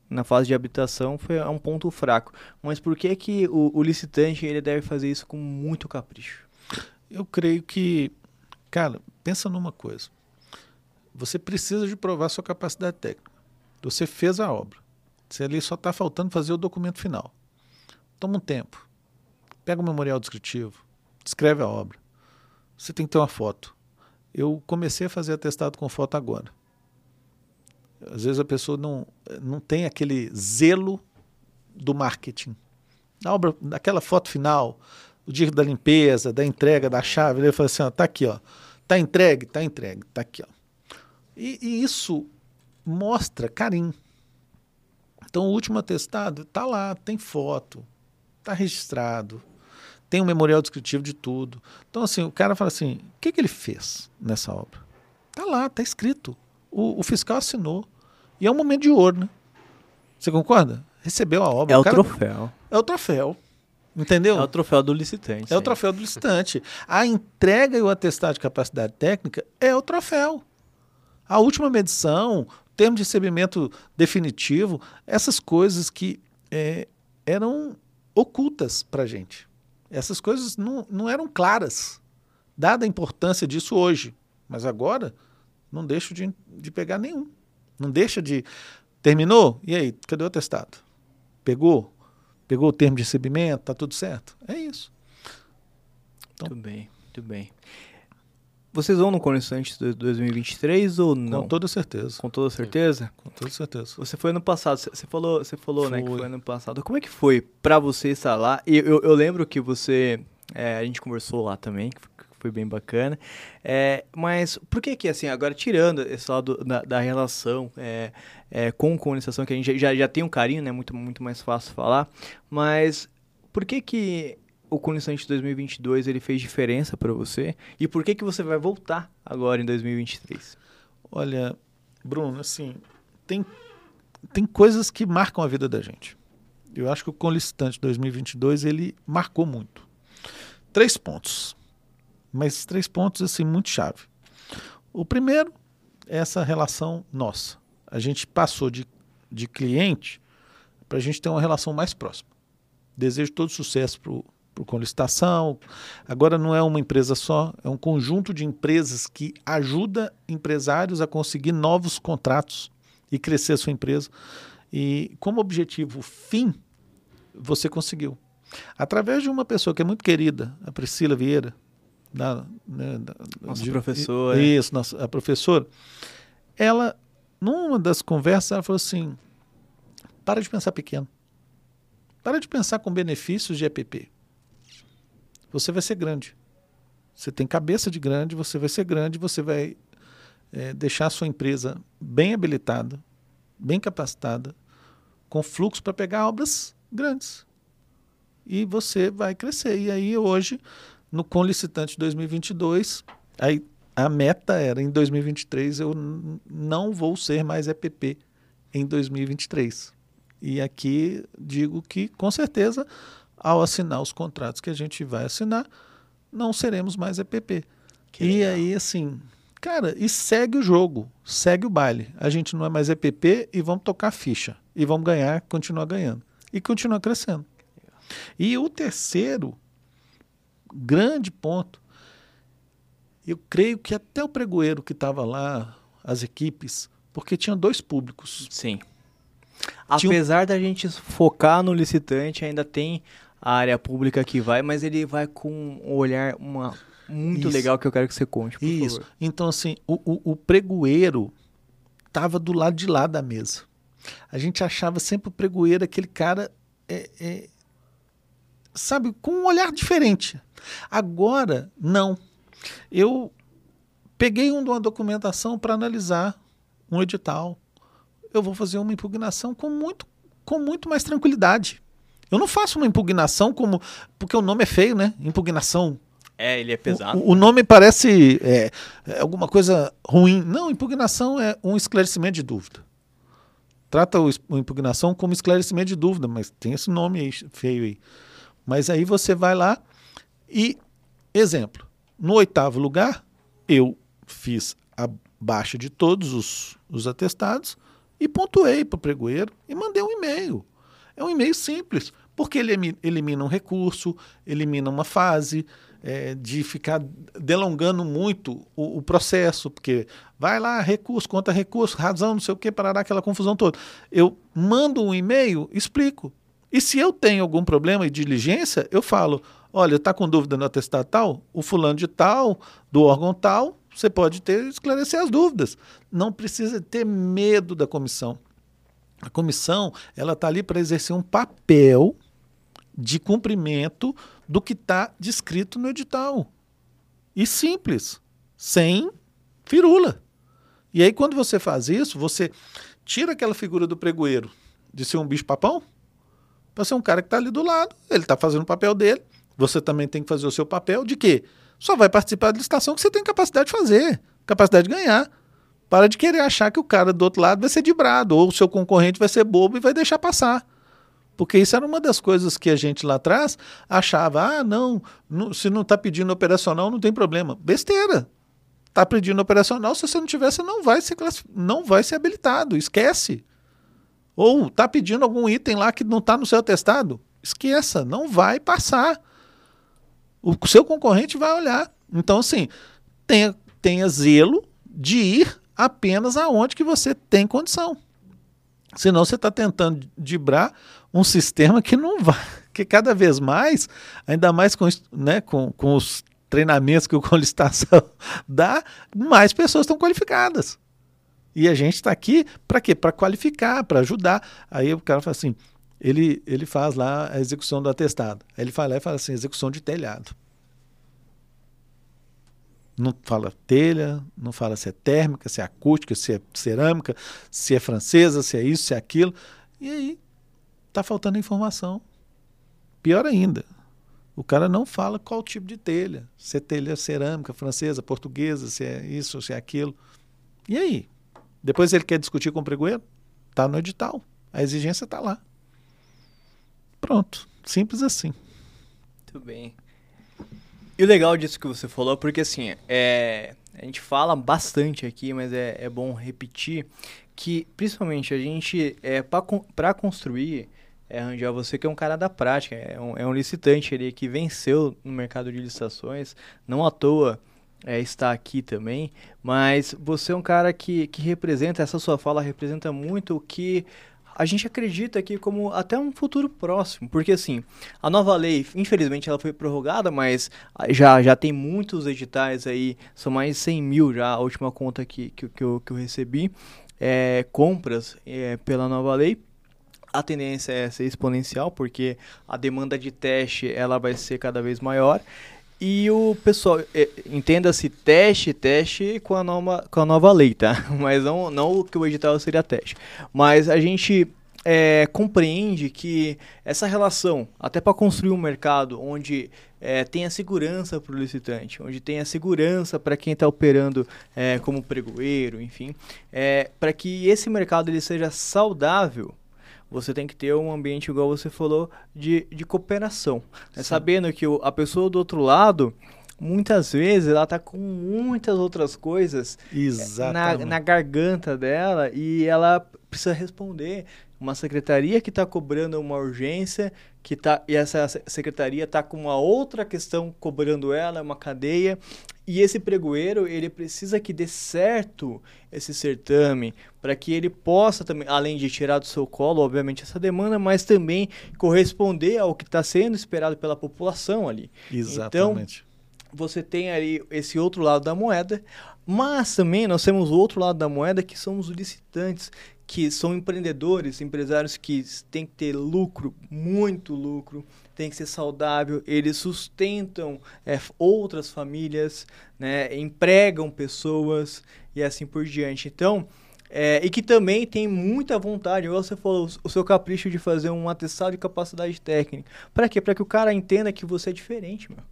na fase de habitação foi um ponto fraco, mas por que, que o, o licitante ele deve fazer isso com muito capricho?
Eu creio que, cara, pensa numa coisa. Você precisa de provar sua capacidade técnica. Você fez a obra. Você ali só está faltando fazer o documento final. Toma um tempo. Pega o memorial descritivo, descreve a obra. Você tem que ter uma foto. Eu comecei a fazer atestado com foto agora. Às vezes a pessoa não, não tem aquele zelo do marketing. Na obra, naquela foto final, o dia da limpeza, da entrega da chave, ele fala assim, ó, tá aqui, ó. Tá entregue, tá entregue, tá aqui, ó. E, e isso mostra carinho. Então o último atestado tá lá, tem foto, tá registrado, tem um memorial descritivo de tudo. Então, assim, o cara fala assim: o que, que ele fez nessa obra? Tá lá, tá escrito. O, o, fiscal assinou. E é um momento de ouro, né? Você concorda? Recebeu a obra.
É o,
o
cara... troféu.
É o troféu. Entendeu?
É o troféu do licitante.
É o troféu do licitante. A entrega e o atestado de capacidade técnica é o troféu. A última medição, termo de recebimento definitivo, essas coisas que é, eram ocultas para gente. Essas coisas não, não eram claras, dada a importância disso hoje. Mas agora, não deixo de, de pegar nenhum. Não deixa de. Terminou? E aí, cadê o atestado? Pegou? Pegou o termo de recebimento? Tá tudo certo? É isso.
Então, muito bem, muito bem. Vocês vão no Conestante de 2023 ou não?
Com toda certeza.
Com toda certeza?
Com toda certeza.
Você foi ano passado, você falou, você falou né, que foi ano passado. Como é que foi para você estar lá? E eu, eu lembro que você, é, a gente conversou lá também, que foi bem bacana. É, mas por que que, assim, agora tirando esse lado da, da relação é, é, com colonização, que a gente já, já tem um carinho, né, muito, muito mais fácil falar, mas por que que o Conistante 2022 ele fez diferença para você? E por que que você vai voltar agora em 2023?
Olha, Bruno, assim, tem, tem coisas que marcam a vida da gente. Eu acho que o Conlistante 2022 ele marcou muito. Três pontos, mas três pontos assim muito chave. O primeiro é essa relação nossa. A gente passou de, de cliente para a gente ter uma relação mais próxima. Desejo todo sucesso para com licitação. Agora não é uma empresa só, é um conjunto de empresas que ajuda empresários a conseguir novos contratos e crescer a sua empresa. E como objetivo fim, você conseguiu. Através de uma pessoa que é muito querida, a Priscila Vieira, da,
né, da, nossa de, professora.
Isso, nossa, a professora. Ela, numa das conversas, ela falou assim: para de pensar pequeno. Para de pensar com benefícios de EPP você vai ser grande. Você tem cabeça de grande, você vai ser grande, você vai é, deixar a sua empresa bem habilitada, bem capacitada, com fluxo para pegar obras grandes. E você vai crescer. E aí, hoje, no Com Licitante 2022, aí, a meta era em 2023 eu não vou ser mais EPP em 2023. E aqui digo que, com certeza, ao assinar os contratos que a gente vai assinar, não seremos mais EPP. Que e legal. aí, assim, cara, e segue o jogo, segue o baile. A gente não é mais EPP e vamos tocar ficha. E vamos ganhar, continuar ganhando. E continuar crescendo. E o terceiro grande ponto, eu creio que até o pregoeiro que estava lá, as equipes, porque tinha dois públicos.
Sim. Apesar da gente focar no licitante, ainda tem a área pública que vai, mas ele vai com um olhar uma, muito Isso. legal que eu quero que você conte. Isso. Favor.
Então, assim, o, o, o pregoeiro estava do lado de lá da mesa. A gente achava sempre o pregoeiro aquele cara, é, é, sabe, com um olhar diferente. Agora, não. Eu peguei uma documentação para analisar um edital. Eu vou fazer uma impugnação com muito, com muito mais tranquilidade. Eu não faço uma impugnação como. Porque o nome é feio, né? Impugnação.
É, ele é pesado.
O, o nome parece é, é alguma coisa ruim. Não, impugnação é um esclarecimento de dúvida. Trata o, a impugnação como esclarecimento de dúvida, mas tem esse nome aí, feio aí. Mas aí você vai lá e, exemplo, no oitavo lugar, eu fiz a baixa de todos os, os atestados e pontuei para o pregoeiro e mandei um e-mail. É um e-mail simples, porque ele elimina um recurso, elimina uma fase é, de ficar delongando muito o, o, processo, porque vai lá, recurso, conta recurso, razão, não sei o que, parará aquela confusão toda. Eu mando um e-mail, explico. E se eu tenho algum problema de diligência, eu falo: olha, está com dúvida no atestado tal? O fulano de tal, do órgão tal, você pode ter esclarecer as dúvidas. Não precisa ter medo da comissão. A comissão ela está ali para exercer um papel de cumprimento do que está descrito no edital. E simples, sem firula. E aí, quando você faz isso, você tira aquela figura do pregoeiro de ser um bicho-papão para ser um cara que está ali do lado. Ele está fazendo o papel dele. Você também tem que fazer o seu papel de quê? Só vai participar da licitação que você tem capacidade de fazer, capacidade de ganhar. Para de querer achar que o cara do outro lado vai ser dibrado, ou o seu concorrente vai ser bobo e vai deixar passar. Porque isso era uma das coisas que a gente lá atrás achava: ah, não, não se não está pedindo operacional, não tem problema. Besteira. Está pedindo operacional, se você não tiver, você não vai ser, não vai ser habilitado. Esquece. Ou está pedindo algum item lá que não está no seu atestado? Esqueça, não vai passar. O seu concorrente vai olhar. Então, assim, tenha, tenha zelo de ir apenas aonde que você tem condição. Senão você está tentando dibrar um sistema que não vai, que cada vez mais, ainda mais com, né, com, com os treinamentos que o Colicitação dá, mais pessoas estão qualificadas. E a gente está aqui para quê? Para qualificar, para ajudar. Aí o cara fala assim, ele, ele faz lá a execução do atestado. Aí ele fala e fala assim, execução de telhado. Não fala telha, não fala se é térmica, se é acústica, se é cerâmica, se é francesa, se é isso, se é aquilo. E aí está faltando informação. Pior ainda, o cara não fala qual tipo de telha. Se é telha cerâmica, francesa, portuguesa, se é isso, se é aquilo. E aí? Depois ele quer discutir com o pregoeiro? Está no edital. A exigência está lá. Pronto. Simples assim.
Muito bem. E o legal disso que você falou, porque assim, é, a gente fala bastante aqui, mas é, é bom repetir que, principalmente, a gente, é, para construir, é, você que é um cara da prática, é um, é um licitante ali que venceu no mercado de licitações, não à toa é, está aqui também, mas você é um cara que, que representa, essa sua fala representa muito o que a gente acredita aqui como até um futuro próximo, porque assim, a nova lei, infelizmente, ela foi prorrogada, mas já, já tem muitos editais aí, são mais de 100 mil já, a última conta que, que, que, eu, que eu recebi, é, compras é, pela nova lei. A tendência é ser exponencial, porque a demanda de teste ela vai ser cada vez maior. E o pessoal, é, entenda-se teste, teste com a, nova, com a nova lei, tá? Mas não, não que o edital seria teste. Mas a gente é, compreende que essa relação, até para construir um mercado onde é, tenha segurança para o licitante, onde tenha segurança para quem está operando é, como pregoeiro, enfim, é, para que esse mercado ele seja saudável, você tem que ter um ambiente, igual você falou, de, de cooperação. Né? Sabendo que o, a pessoa do outro lado, muitas vezes, ela tá com muitas outras coisas na, na garganta dela e ela precisa responder uma secretaria que está cobrando uma urgência, que tá, e essa secretaria está com uma outra questão cobrando ela, uma cadeia, e esse pregoeiro, ele precisa que dê certo esse certame, para que ele possa também, além de tirar do seu colo, obviamente, essa demanda, mas também corresponder ao que está sendo esperado pela população ali.
Exatamente.
Então, você tem ali esse outro lado da moeda, mas também nós temos o outro lado da moeda que são os licitantes, que são empreendedores, empresários que têm que ter lucro, muito lucro, tem que ser saudável, eles sustentam é, outras famílias, né, empregam pessoas e assim por diante. Então, é, e que também tem muita vontade, igual você falou, o seu capricho de fazer um atestado de capacidade técnica. Para quê? Para que o cara entenda que você é diferente, meu.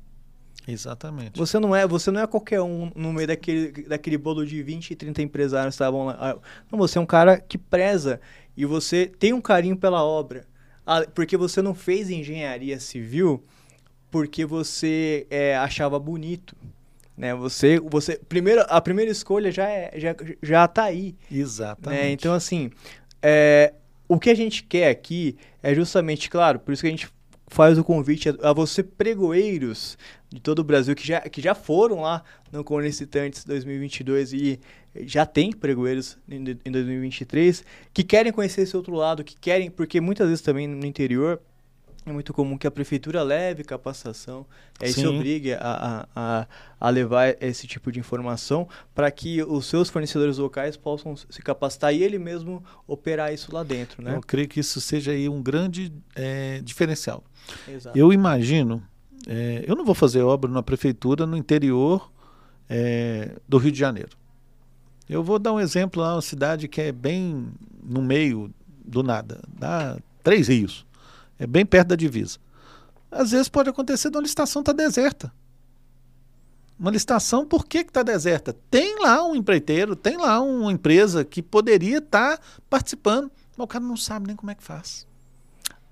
Exatamente.
Você não é, você não é qualquer um no meio daquele, daquele bolo de 20, 30 empresários que estavam lá. Ah, não, você é um cara que preza e você tem um carinho pela obra. Ah, porque você não fez engenharia civil porque você é, achava bonito. Né? Você, você, primeiro, a primeira escolha já, é, já, já tá aí.
Exatamente.
Né? Então, assim, é, o que a gente quer aqui é justamente, claro, por isso que a gente faz o convite a, a você pregoeiros de todo o Brasil que já, que já foram lá no Conlicitantes 2022 e já tem pregoeiros em, em 2023 que querem conhecer esse outro lado, que querem, porque muitas vezes também no interior é muito comum que a prefeitura leve capacitação, aí se obrigue a, a, a, levar esse tipo de informação para que os seus fornecedores locais possam se capacitar e ele mesmo operar isso lá dentro, né?
Eu creio que isso seja aí um grande é, diferencial. Exato. Eu imagino, é, eu não vou fazer obra na prefeitura no interior é, do Rio de Janeiro. Eu vou dar um exemplo lá, uma cidade que é bem no meio do nada, dá três rios, é bem perto da divisa. Às vezes pode acontecer de uma licitação estar tá deserta. Uma licitação, por que está deserta? Tem lá um empreiteiro, tem lá uma empresa que poderia estar tá participando, mas o cara não sabe nem como é que faz.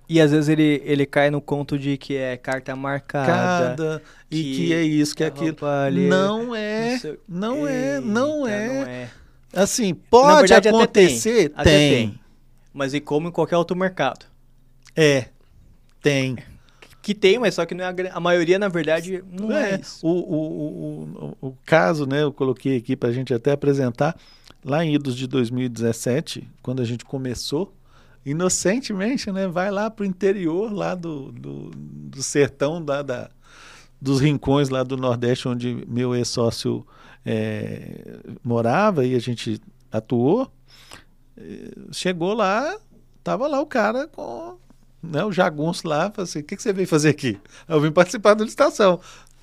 E às vezes ele, ele cai no conto de que é carta marcada. Cada,
que e que é isso, que é aquilo. Ali, não é, não, é, não é, não é. Assim, pode verdade, acontecer,
até tem, tem. Até tem. Mas e como em qualquer outro mercado.
É, tem.
Que tem, mas só que não é a, a maioria, na verdade, não é, é isso.
O, o, o, o, caso, né, eu coloquei aqui para a gente até apresentar, lá em idos de 2017, quando a gente começou, inocentemente, né, vai lá para o interior lá do, do, do sertão da, da, dos rincões lá do Nordeste, onde meu ex-sócio é, morava e a gente atuou. É, chegou lá, tava lá o cara com né, o jagunço lá, falou assim, o que, que você veio fazer aqui? Eu vim participar da licitação.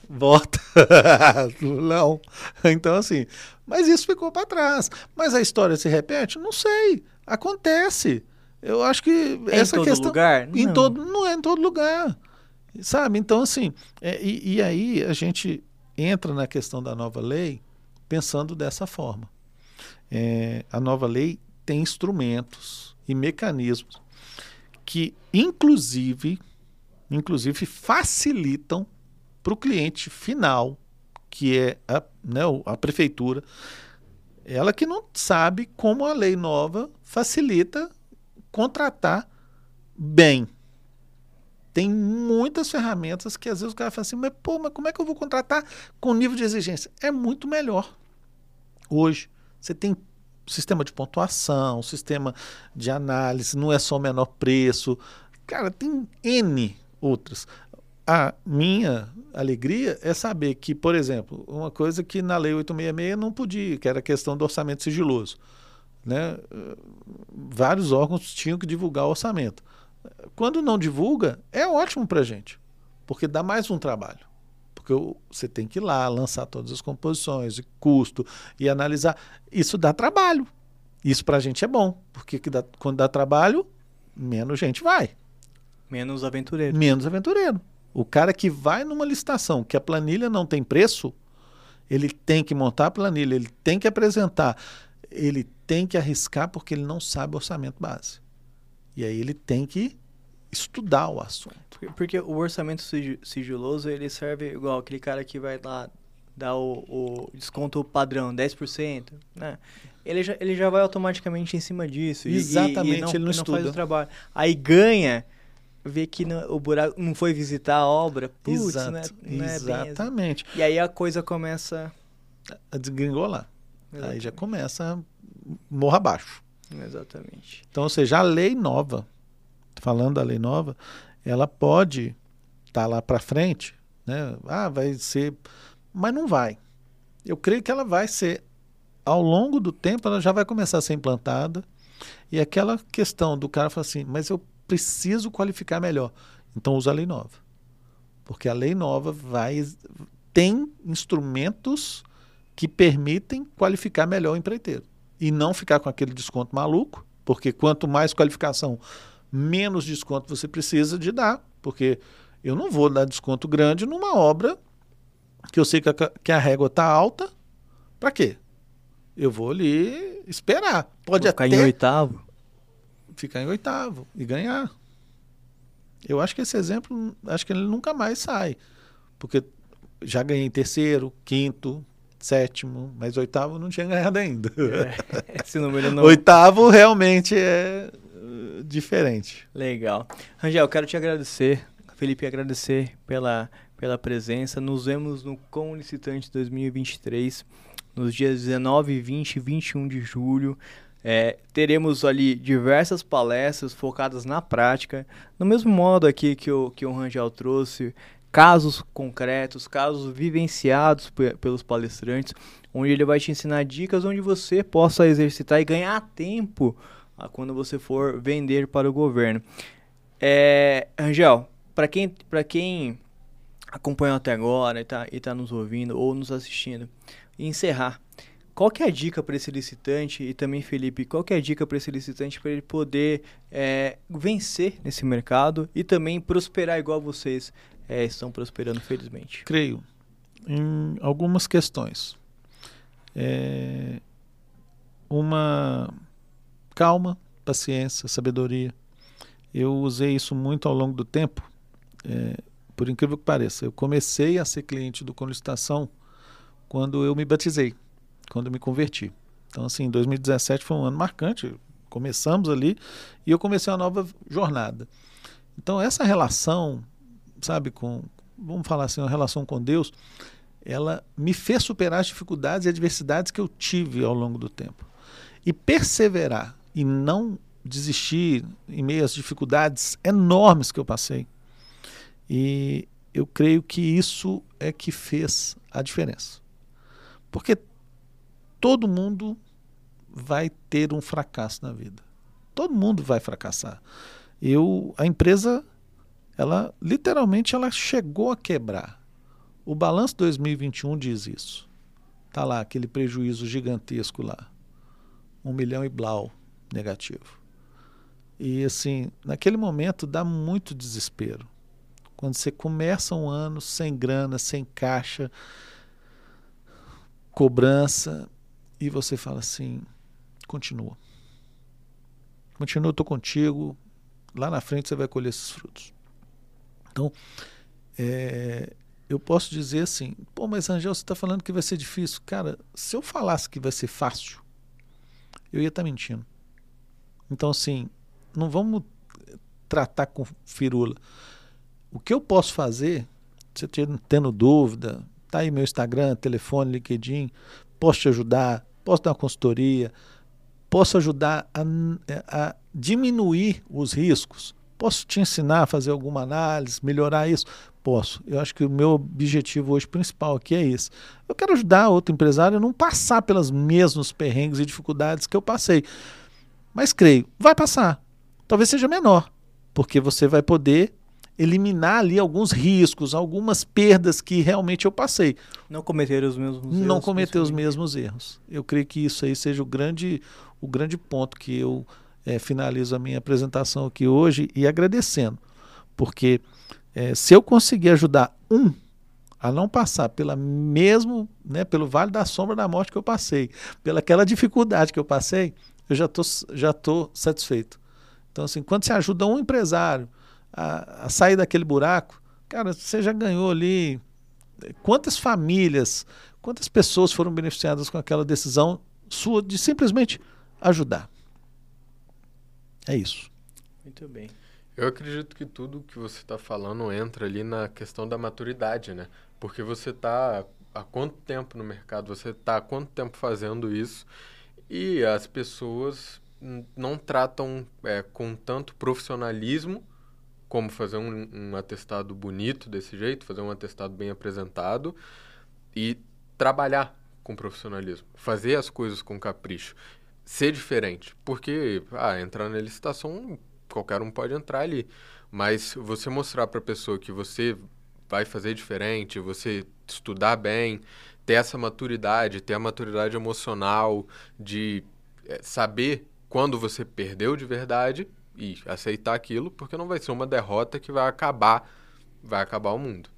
Volta. Não. Então, assim, mas isso ficou para trás. Mas a história se repete? Não sei. Acontece. Eu acho que
é essa em todo Lugar?
Não. Em todo Não é em todo lugar. Sabe? Então, assim, é, e, e aí a gente entra na questão da nova lei pensando dessa forma. É, a nova lei tem instrumentos e mecanismos que, inclusive, inclusive facilitam para o cliente final, que é a, né, a prefeitura, ela que não sabe como a lei nova facilita contratar bem. Tem muitas ferramentas que às vezes o cara fala assim, mas pô, mas como é que eu vou contratar com nível de exigência? É muito melhor. Hoje, você tem sistema de pontuação, sistema de análise, não é só o menor preço. Cara, tem N outras. A minha alegria é saber que, por exemplo, uma coisa que na Lei 866 não podia, que era a questão do orçamento sigiloso né, vários órgãos tinham que divulgar o orçamento. Quando não divulga, é ótimo para a gente, porque dá mais um trabalho. Porque você tem que ir lá, lançar todas as composições, e custo, e analisar. Isso dá trabalho. Isso para a gente é bom, porque dá, quando dá trabalho, menos gente vai.
Menos aventureiro.
Menos aventureiro. O cara que vai numa licitação que a planilha não tem preço, ele tem que montar a planilha, ele tem que apresentar ele tem que arriscar porque ele não sabe orçamento base. E aí ele tem que estudar o assunto.
Porque o orçamento sigiloso, ele serve igual aquele cara que vai lá dar o, o desconto padrão, 10%, né? Ele já, ele já vai automaticamente em cima disso.
Exatamente,
e, e não,
ele não,
não
estuda.
faz o trabalho. Aí ganha, vê que não, o buraco não foi visitar a obra, putz,
Exato,
né? Não é
exatamente.
Assim. E aí a coisa começa
a desgringolar. Exatamente. Aí já começa morra abaixo.
Exatamente.
Então, ou seja, a lei nova, falando da lei nova, ela pode estar tá lá para frente, né? Ah, vai ser, mas não vai. Eu creio que ela vai ser ao longo do tempo ela já vai começar a ser implantada. E aquela questão do cara falar assim, mas eu preciso qualificar melhor. Então usa a lei nova. Porque a lei nova vai tem instrumentos que permitem qualificar melhor o empreiteiro. E não ficar com aquele desconto maluco, porque quanto mais qualificação, menos desconto você precisa de dar. Porque eu não vou dar desconto grande numa obra que eu sei que a, que a régua está alta. Para quê? eu vou ali esperar. Pode
vou ficar
até
em oitavo.
Ficar em oitavo e ganhar. Eu acho que esse exemplo, acho que ele nunca mais sai. Porque já ganhei terceiro, quinto, sétimo, mas oitavo não tinha ganhado ainda.
É, esse número não...
Oitavo realmente é diferente.
Legal. Rangel, quero te agradecer, Felipe, agradecer pela, pela presença. Nos vemos no Com Licitante 2023 nos dias 19, 20 e 21 de julho. É, teremos ali diversas palestras focadas na prática, no mesmo modo aqui que o, que o Rangel trouxe, casos concretos, casos vivenciados pelos palestrantes, onde ele vai te ensinar dicas onde você possa exercitar e ganhar tempo quando você for vender para o governo. É, Rangel, para quem, quem acompanhou até agora e está tá nos ouvindo ou nos assistindo, encerrar. Qual que é a dica para esse licitante e também Felipe, qual que é a dica para esse licitante para ele poder é, vencer nesse mercado e também prosperar igual vocês é, estão prosperando, felizmente?
Creio em algumas questões. É, uma calma, paciência, sabedoria. Eu usei isso muito ao longo do tempo. É, por incrível que pareça, eu comecei a ser cliente do Conlicitação quando eu me batizei, quando eu me converti. Então, assim, 2017 foi um ano marcante. Começamos ali e eu comecei uma nova jornada. Então, essa relação, sabe, com, vamos falar assim, uma relação com Deus, ela me fez superar as dificuldades e adversidades que eu tive ao longo do tempo. E perseverar e não desistir em meio às dificuldades enormes que eu passei. E eu creio que isso é que fez a diferença. Porque todo mundo vai ter um fracasso na vida. Todo mundo vai fracassar. Eu, a empresa, ela literalmente ela chegou a quebrar. O balanço 2021 diz isso. Tá lá aquele prejuízo gigantesco lá, um milhão e blau negativo. E assim, naquele momento dá muito desespero. Quando você começa um ano sem grana, sem caixa, cobrança e você fala assim: continua. Continua, estou contigo. Lá na frente você vai colher esses frutos. Então, é, eu posso dizer assim: pô, mas Angel, você está falando que vai ser difícil. Cara, se eu falasse que vai ser fácil, eu ia estar tá mentindo. Então, assim, não vamos tratar com firula. O que eu posso fazer, você tendo dúvida, Tá aí meu Instagram, telefone, LinkedIn. Posso te ajudar, posso dar uma consultoria, posso ajudar a, a diminuir os riscos. Posso te ensinar a fazer alguma análise, melhorar isso? Posso. Eu acho que o meu objetivo hoje principal aqui é isso. Eu quero ajudar outro empresário a não passar pelas mesmos perrengues e dificuldades que eu passei. Mas creio, vai passar. Talvez seja menor, porque você vai poder eliminar ali alguns riscos, algumas perdas que realmente eu passei.
Não cometer os mesmos erros.
Não cometer os mesmos erros. Eu creio que isso aí seja o grande, o grande ponto que eu é, finalizo a minha apresentação aqui hoje e agradecendo. Porque é, se eu conseguir ajudar um a não passar pela mesmo, né, pelo vale da sombra da morte que eu passei, pela aquela dificuldade que eu passei, eu já tô, já tô satisfeito. Então, assim, quando você ajuda um empresário a, a sair daquele buraco, cara, você já ganhou ali. Quantas famílias, quantas pessoas foram beneficiadas com aquela decisão sua de simplesmente ajudar? É isso.
Muito bem.
Eu acredito que tudo que você está falando entra ali na questão da maturidade, né? Porque você está há quanto tempo no mercado, você está há quanto tempo fazendo isso e as pessoas não tratam é, com tanto profissionalismo como fazer um, um, atestado bonito desse jeito, fazer um atestado bem apresentado e trabalhar com profissionalismo, fazer as coisas com capricho, ser diferente, porque ah, entrar na licitação qualquer um pode entrar ali, mas você mostrar para a pessoa que você vai fazer diferente, você estudar bem, ter essa maturidade, ter a maturidade emocional de é, saber quando você perdeu de verdade e aceitar aquilo, porque não vai ser uma derrota que vai acabar, vai acabar o mundo.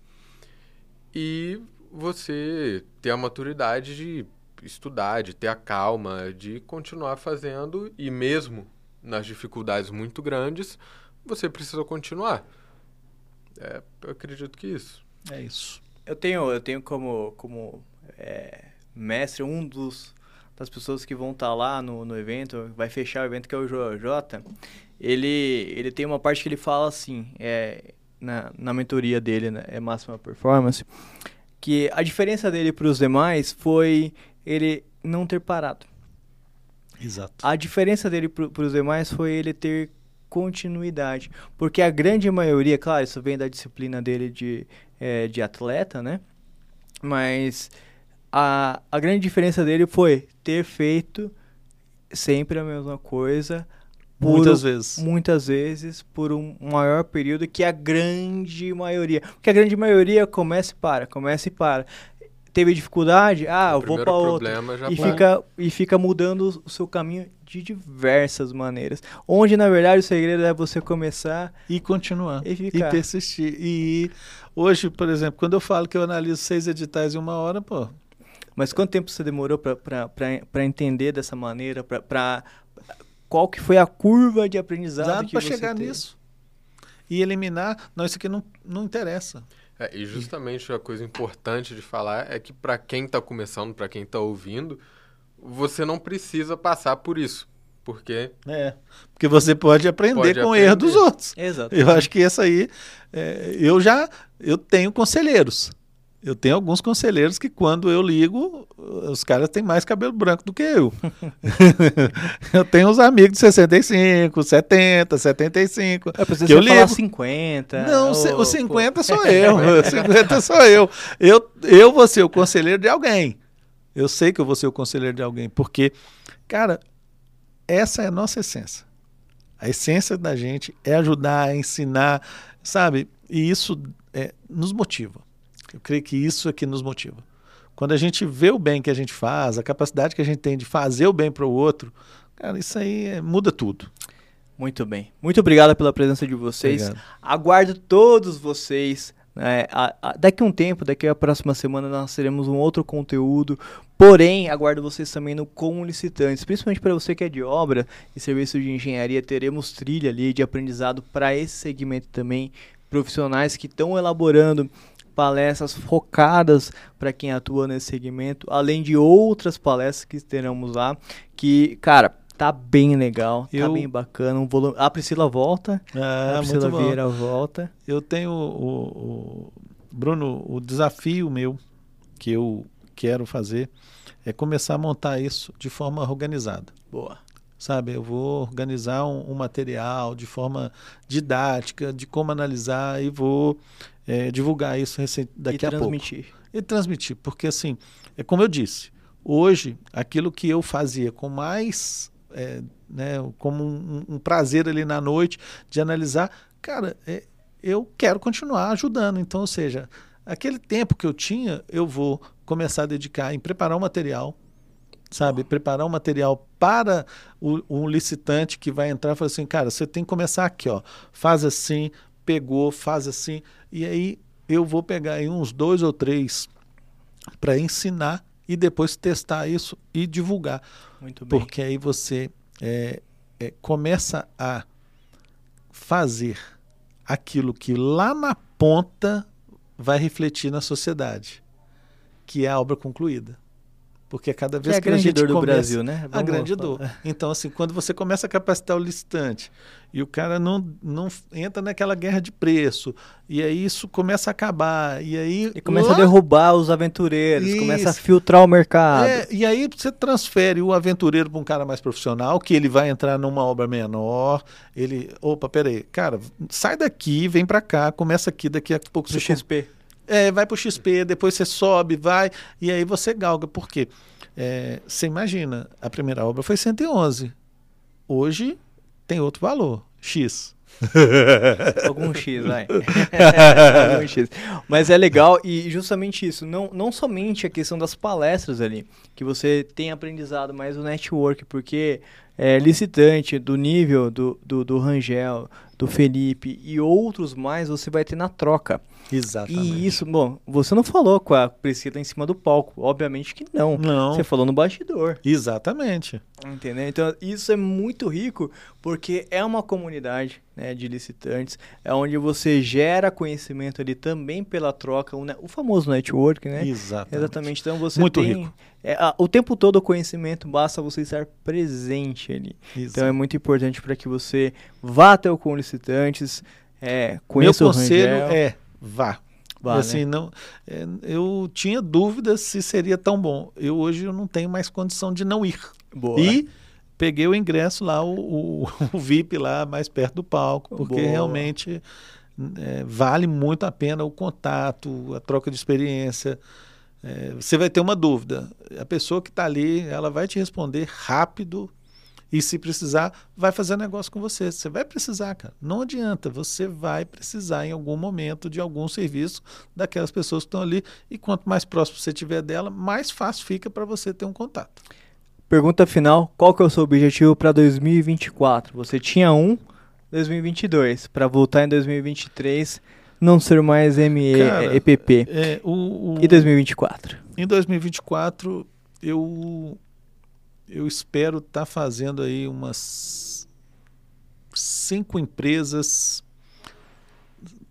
E você ter a maturidade de estudar, de ter a calma, de continuar fazendo e mesmo nas dificuldades muito grandes, você precisa continuar. É, eu acredito que isso.
É isso.
Eu tenho, eu tenho como, como é, mestre um dos das pessoas que vão estar tá lá no, no evento, vai fechar o evento, que é o JJ, ele, ele tem uma parte que ele fala assim, é, na, na mentoria dele, né, é Máxima Performance, que a diferença dele para os demais foi ele não ter parado.
Exato.
A diferença dele para os demais foi ele ter continuidade. Porque a grande maioria, claro, isso vem da disciplina dele de, é, de atleta, né? Mas a, a grande diferença dele foi ter feito sempre a mesma coisa.
muitas vezes.
Muitas vezes, por um maior período que a grande maioria. Porque a grande maioria começa e para, começa e para. Teve dificuldade? Ah, eu vou para outro. E fica, e fica mudando o seu caminho de diversas maneiras. Onde, na verdade, o segredo é você começar
e continuar.
E, ficar.
e persistir. E hoje, por exemplo, quando eu falo que eu analiso seis editais em uma hora, pô,
mas quanto tempo você demorou para entender dessa maneira? Para qual que foi a curva de aprendizado
para chegar teve? nisso e eliminar? Não, isso aqui não, não interessa.
É, e justamente a coisa importante de falar é que para quem está começando, para quem está ouvindo, você não precisa passar por isso. Porque.
É. Porque você pode aprender pode com o erro dos outros.
Exato.
Eu acho que essa aí. É, eu já. Eu tenho conselheiros. Eu tenho alguns conselheiros que quando eu ligo, os caras têm mais cabelo branco do que eu. eu tenho uns amigos de 65, 70, 75.
É, que eu ligo. falar 50.
Não, ou... o 50 pô. sou eu. o 50 sou eu. eu. Eu vou ser o conselheiro de alguém. Eu sei que eu vou ser o conselheiro de alguém, porque, cara, essa é a nossa essência. A essência da gente é ajudar, ensinar, sabe? E isso é, nos motiva. Eu creio que isso é que nos motiva. Quando a gente vê o bem que a gente faz, a capacidade que a gente tem de fazer o bem para o outro, cara, isso aí é, muda tudo.
Muito bem. Muito obrigado pela presença de vocês. Obrigado. Aguardo todos vocês. Né? A, a, daqui a um tempo, daqui a próxima semana, nós teremos um outro conteúdo. Porém, aguardo vocês também no Com Licitantes, principalmente para você que é de obra e serviço de engenharia. Teremos trilha ali de aprendizado para esse segmento também. Profissionais que estão elaborando palestras focadas para quem atua nesse segmento, além de outras palestras que teremos lá, que, cara, tá bem legal, tá eu... tá bem bacana. Um volume... A Priscila volta,
ah,
a Priscila Vieira volta.
Eu tenho, o, o, Bruno, o desafio meu que eu quero fazer é começar a montar isso de forma organizada.
Boa
sabe? Eu vou organizar um, um, material de forma didática, de como analisar e vou é, divulgar isso daqui e a
transmitir.
pouco. E transmitir. Porque, assim, é como eu disse, hoje, aquilo que eu fazia com mais. É, né, como um, um, prazer ali na noite de analisar, cara, é, eu quero continuar ajudando. Então, ou seja, aquele tempo que eu tinha, eu vou começar a dedicar em preparar o material, sabe? Preparar um material para o, um licitante que vai entrar e falar assim, cara, você tem que começar aqui, ó. Faz assim, pegou, faz assim. E aí eu vou pegar aí uns dois ou três para ensinar e depois testar isso e divulgar.
Muito bem.
Porque aí você é, é, começa a fazer aquilo que lá na ponta vai refletir na sociedade, que é a obra concluída. Porque cada vez
que, é
que a, a gente
dor do
começa,
Brasil, né?
Vamos a grande dor. Então, assim, quando você começa a capacitar o listante e o cara não, não entra naquela guerra de preço, e aí isso começa a acabar, e aí...
E começa lá... a derrubar os aventureiros, isso. começa a filtrar o mercado. É,
e aí você transfere o aventureiro para um cara mais profissional, que ele vai entrar numa obra menor, ele... Opa, peraí, cara, sai daqui, vem para cá, começa aqui, daqui a pouco...
Do XP.
É, vai para o XP, depois você sobe, vai, e aí você galga. Por quê? É, você imagina, a primeira obra foi 111. Hoje tem outro valor, X.
Algum X, vai. Algum X. Mas é legal e justamente isso, não, não somente a questão das palestras ali, que você tem aprendizado, mas o network, porque é, licitante do nível do, do, do Rangel, do Felipe e outros mais, você vai ter na troca.
Exatamente.
E isso, bom, você não falou com a Priscila em cima do palco. Obviamente que não.
Não.
Você falou no bastidor.
Exatamente.
Entendeu? Então, isso é muito rico porque é uma comunidade né, de licitantes, é onde você gera conhecimento ali também pela troca, o, o famoso network, né?
Exatamente.
Exatamente. Então, você
muito
tem
rico.
É, a, o tempo todo o conhecimento, basta você estar presente ali.
Exato.
Então, é muito importante para que você vá até o com licitantes, é, conheça
Meu
o
conselho
Rangel.
é vá.
Vá,
assim,
né?
não, é, eu tinha dúvidas se seria tão bom. Eu hoje eu não tenho mais condição de não ir.
Boa.
E peguei o ingresso lá, o, o, o VIP lá mais perto do palco, porque
Boa.
realmente é, vale muito a pena o contato, a troca de experiência. É, você vai ter uma dúvida. A pessoa que está ali, ela vai te responder rápido e se precisar, vai fazer negócio com você. Você vai precisar, cara. Não adianta. Você vai precisar em algum momento de algum serviço daquelas pessoas que estão ali. E quanto mais próximo você tiver dela, mais fácil fica para você ter um contato.
Pergunta final: qual que é o seu objetivo para 2024? Você tinha um, 2022, para voltar em 2023, não ser mais ME,
Cara,
EPP.
É, o, o-
E 2024?
Em 2024, eu, eu espero estar fazendo aí umas cinco empresas,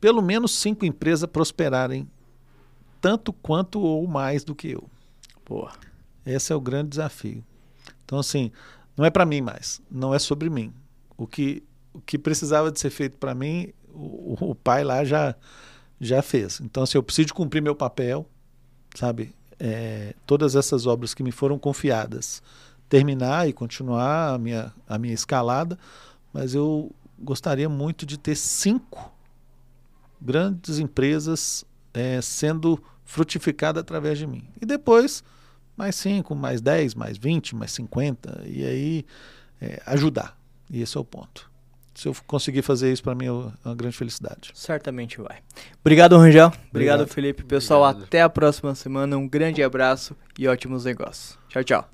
pelo menos cinco empresas prosperarem tanto quanto ou mais do que eu.
Boa.
Esse é o grande desafio. Então, assim, não é para mim mais, não é sobre mim. O que, o que precisava de ser feito para mim, o, o pai lá já, já fez. Então, assim, eu preciso cumprir meu papel, sabe? É, todas essas obras que me foram confiadas, terminar e continuar a minha, a minha escalada, mas eu gostaria muito de ter cinco grandes empresas é, sendo frutificadas através de mim. E depois, mais 5, mais 10, mais 20, mais 50, e aí é, ajudar. E esse é o ponto. Se eu conseguir fazer isso, para mim é uma grande felicidade.
Certamente vai. Obrigado, Rangel. Obrigado,
Obrigado.
Felipe. Pessoal,
Obrigado.
até a próxima semana. Um grande abraço e ótimos negócios. Tchau, tchau.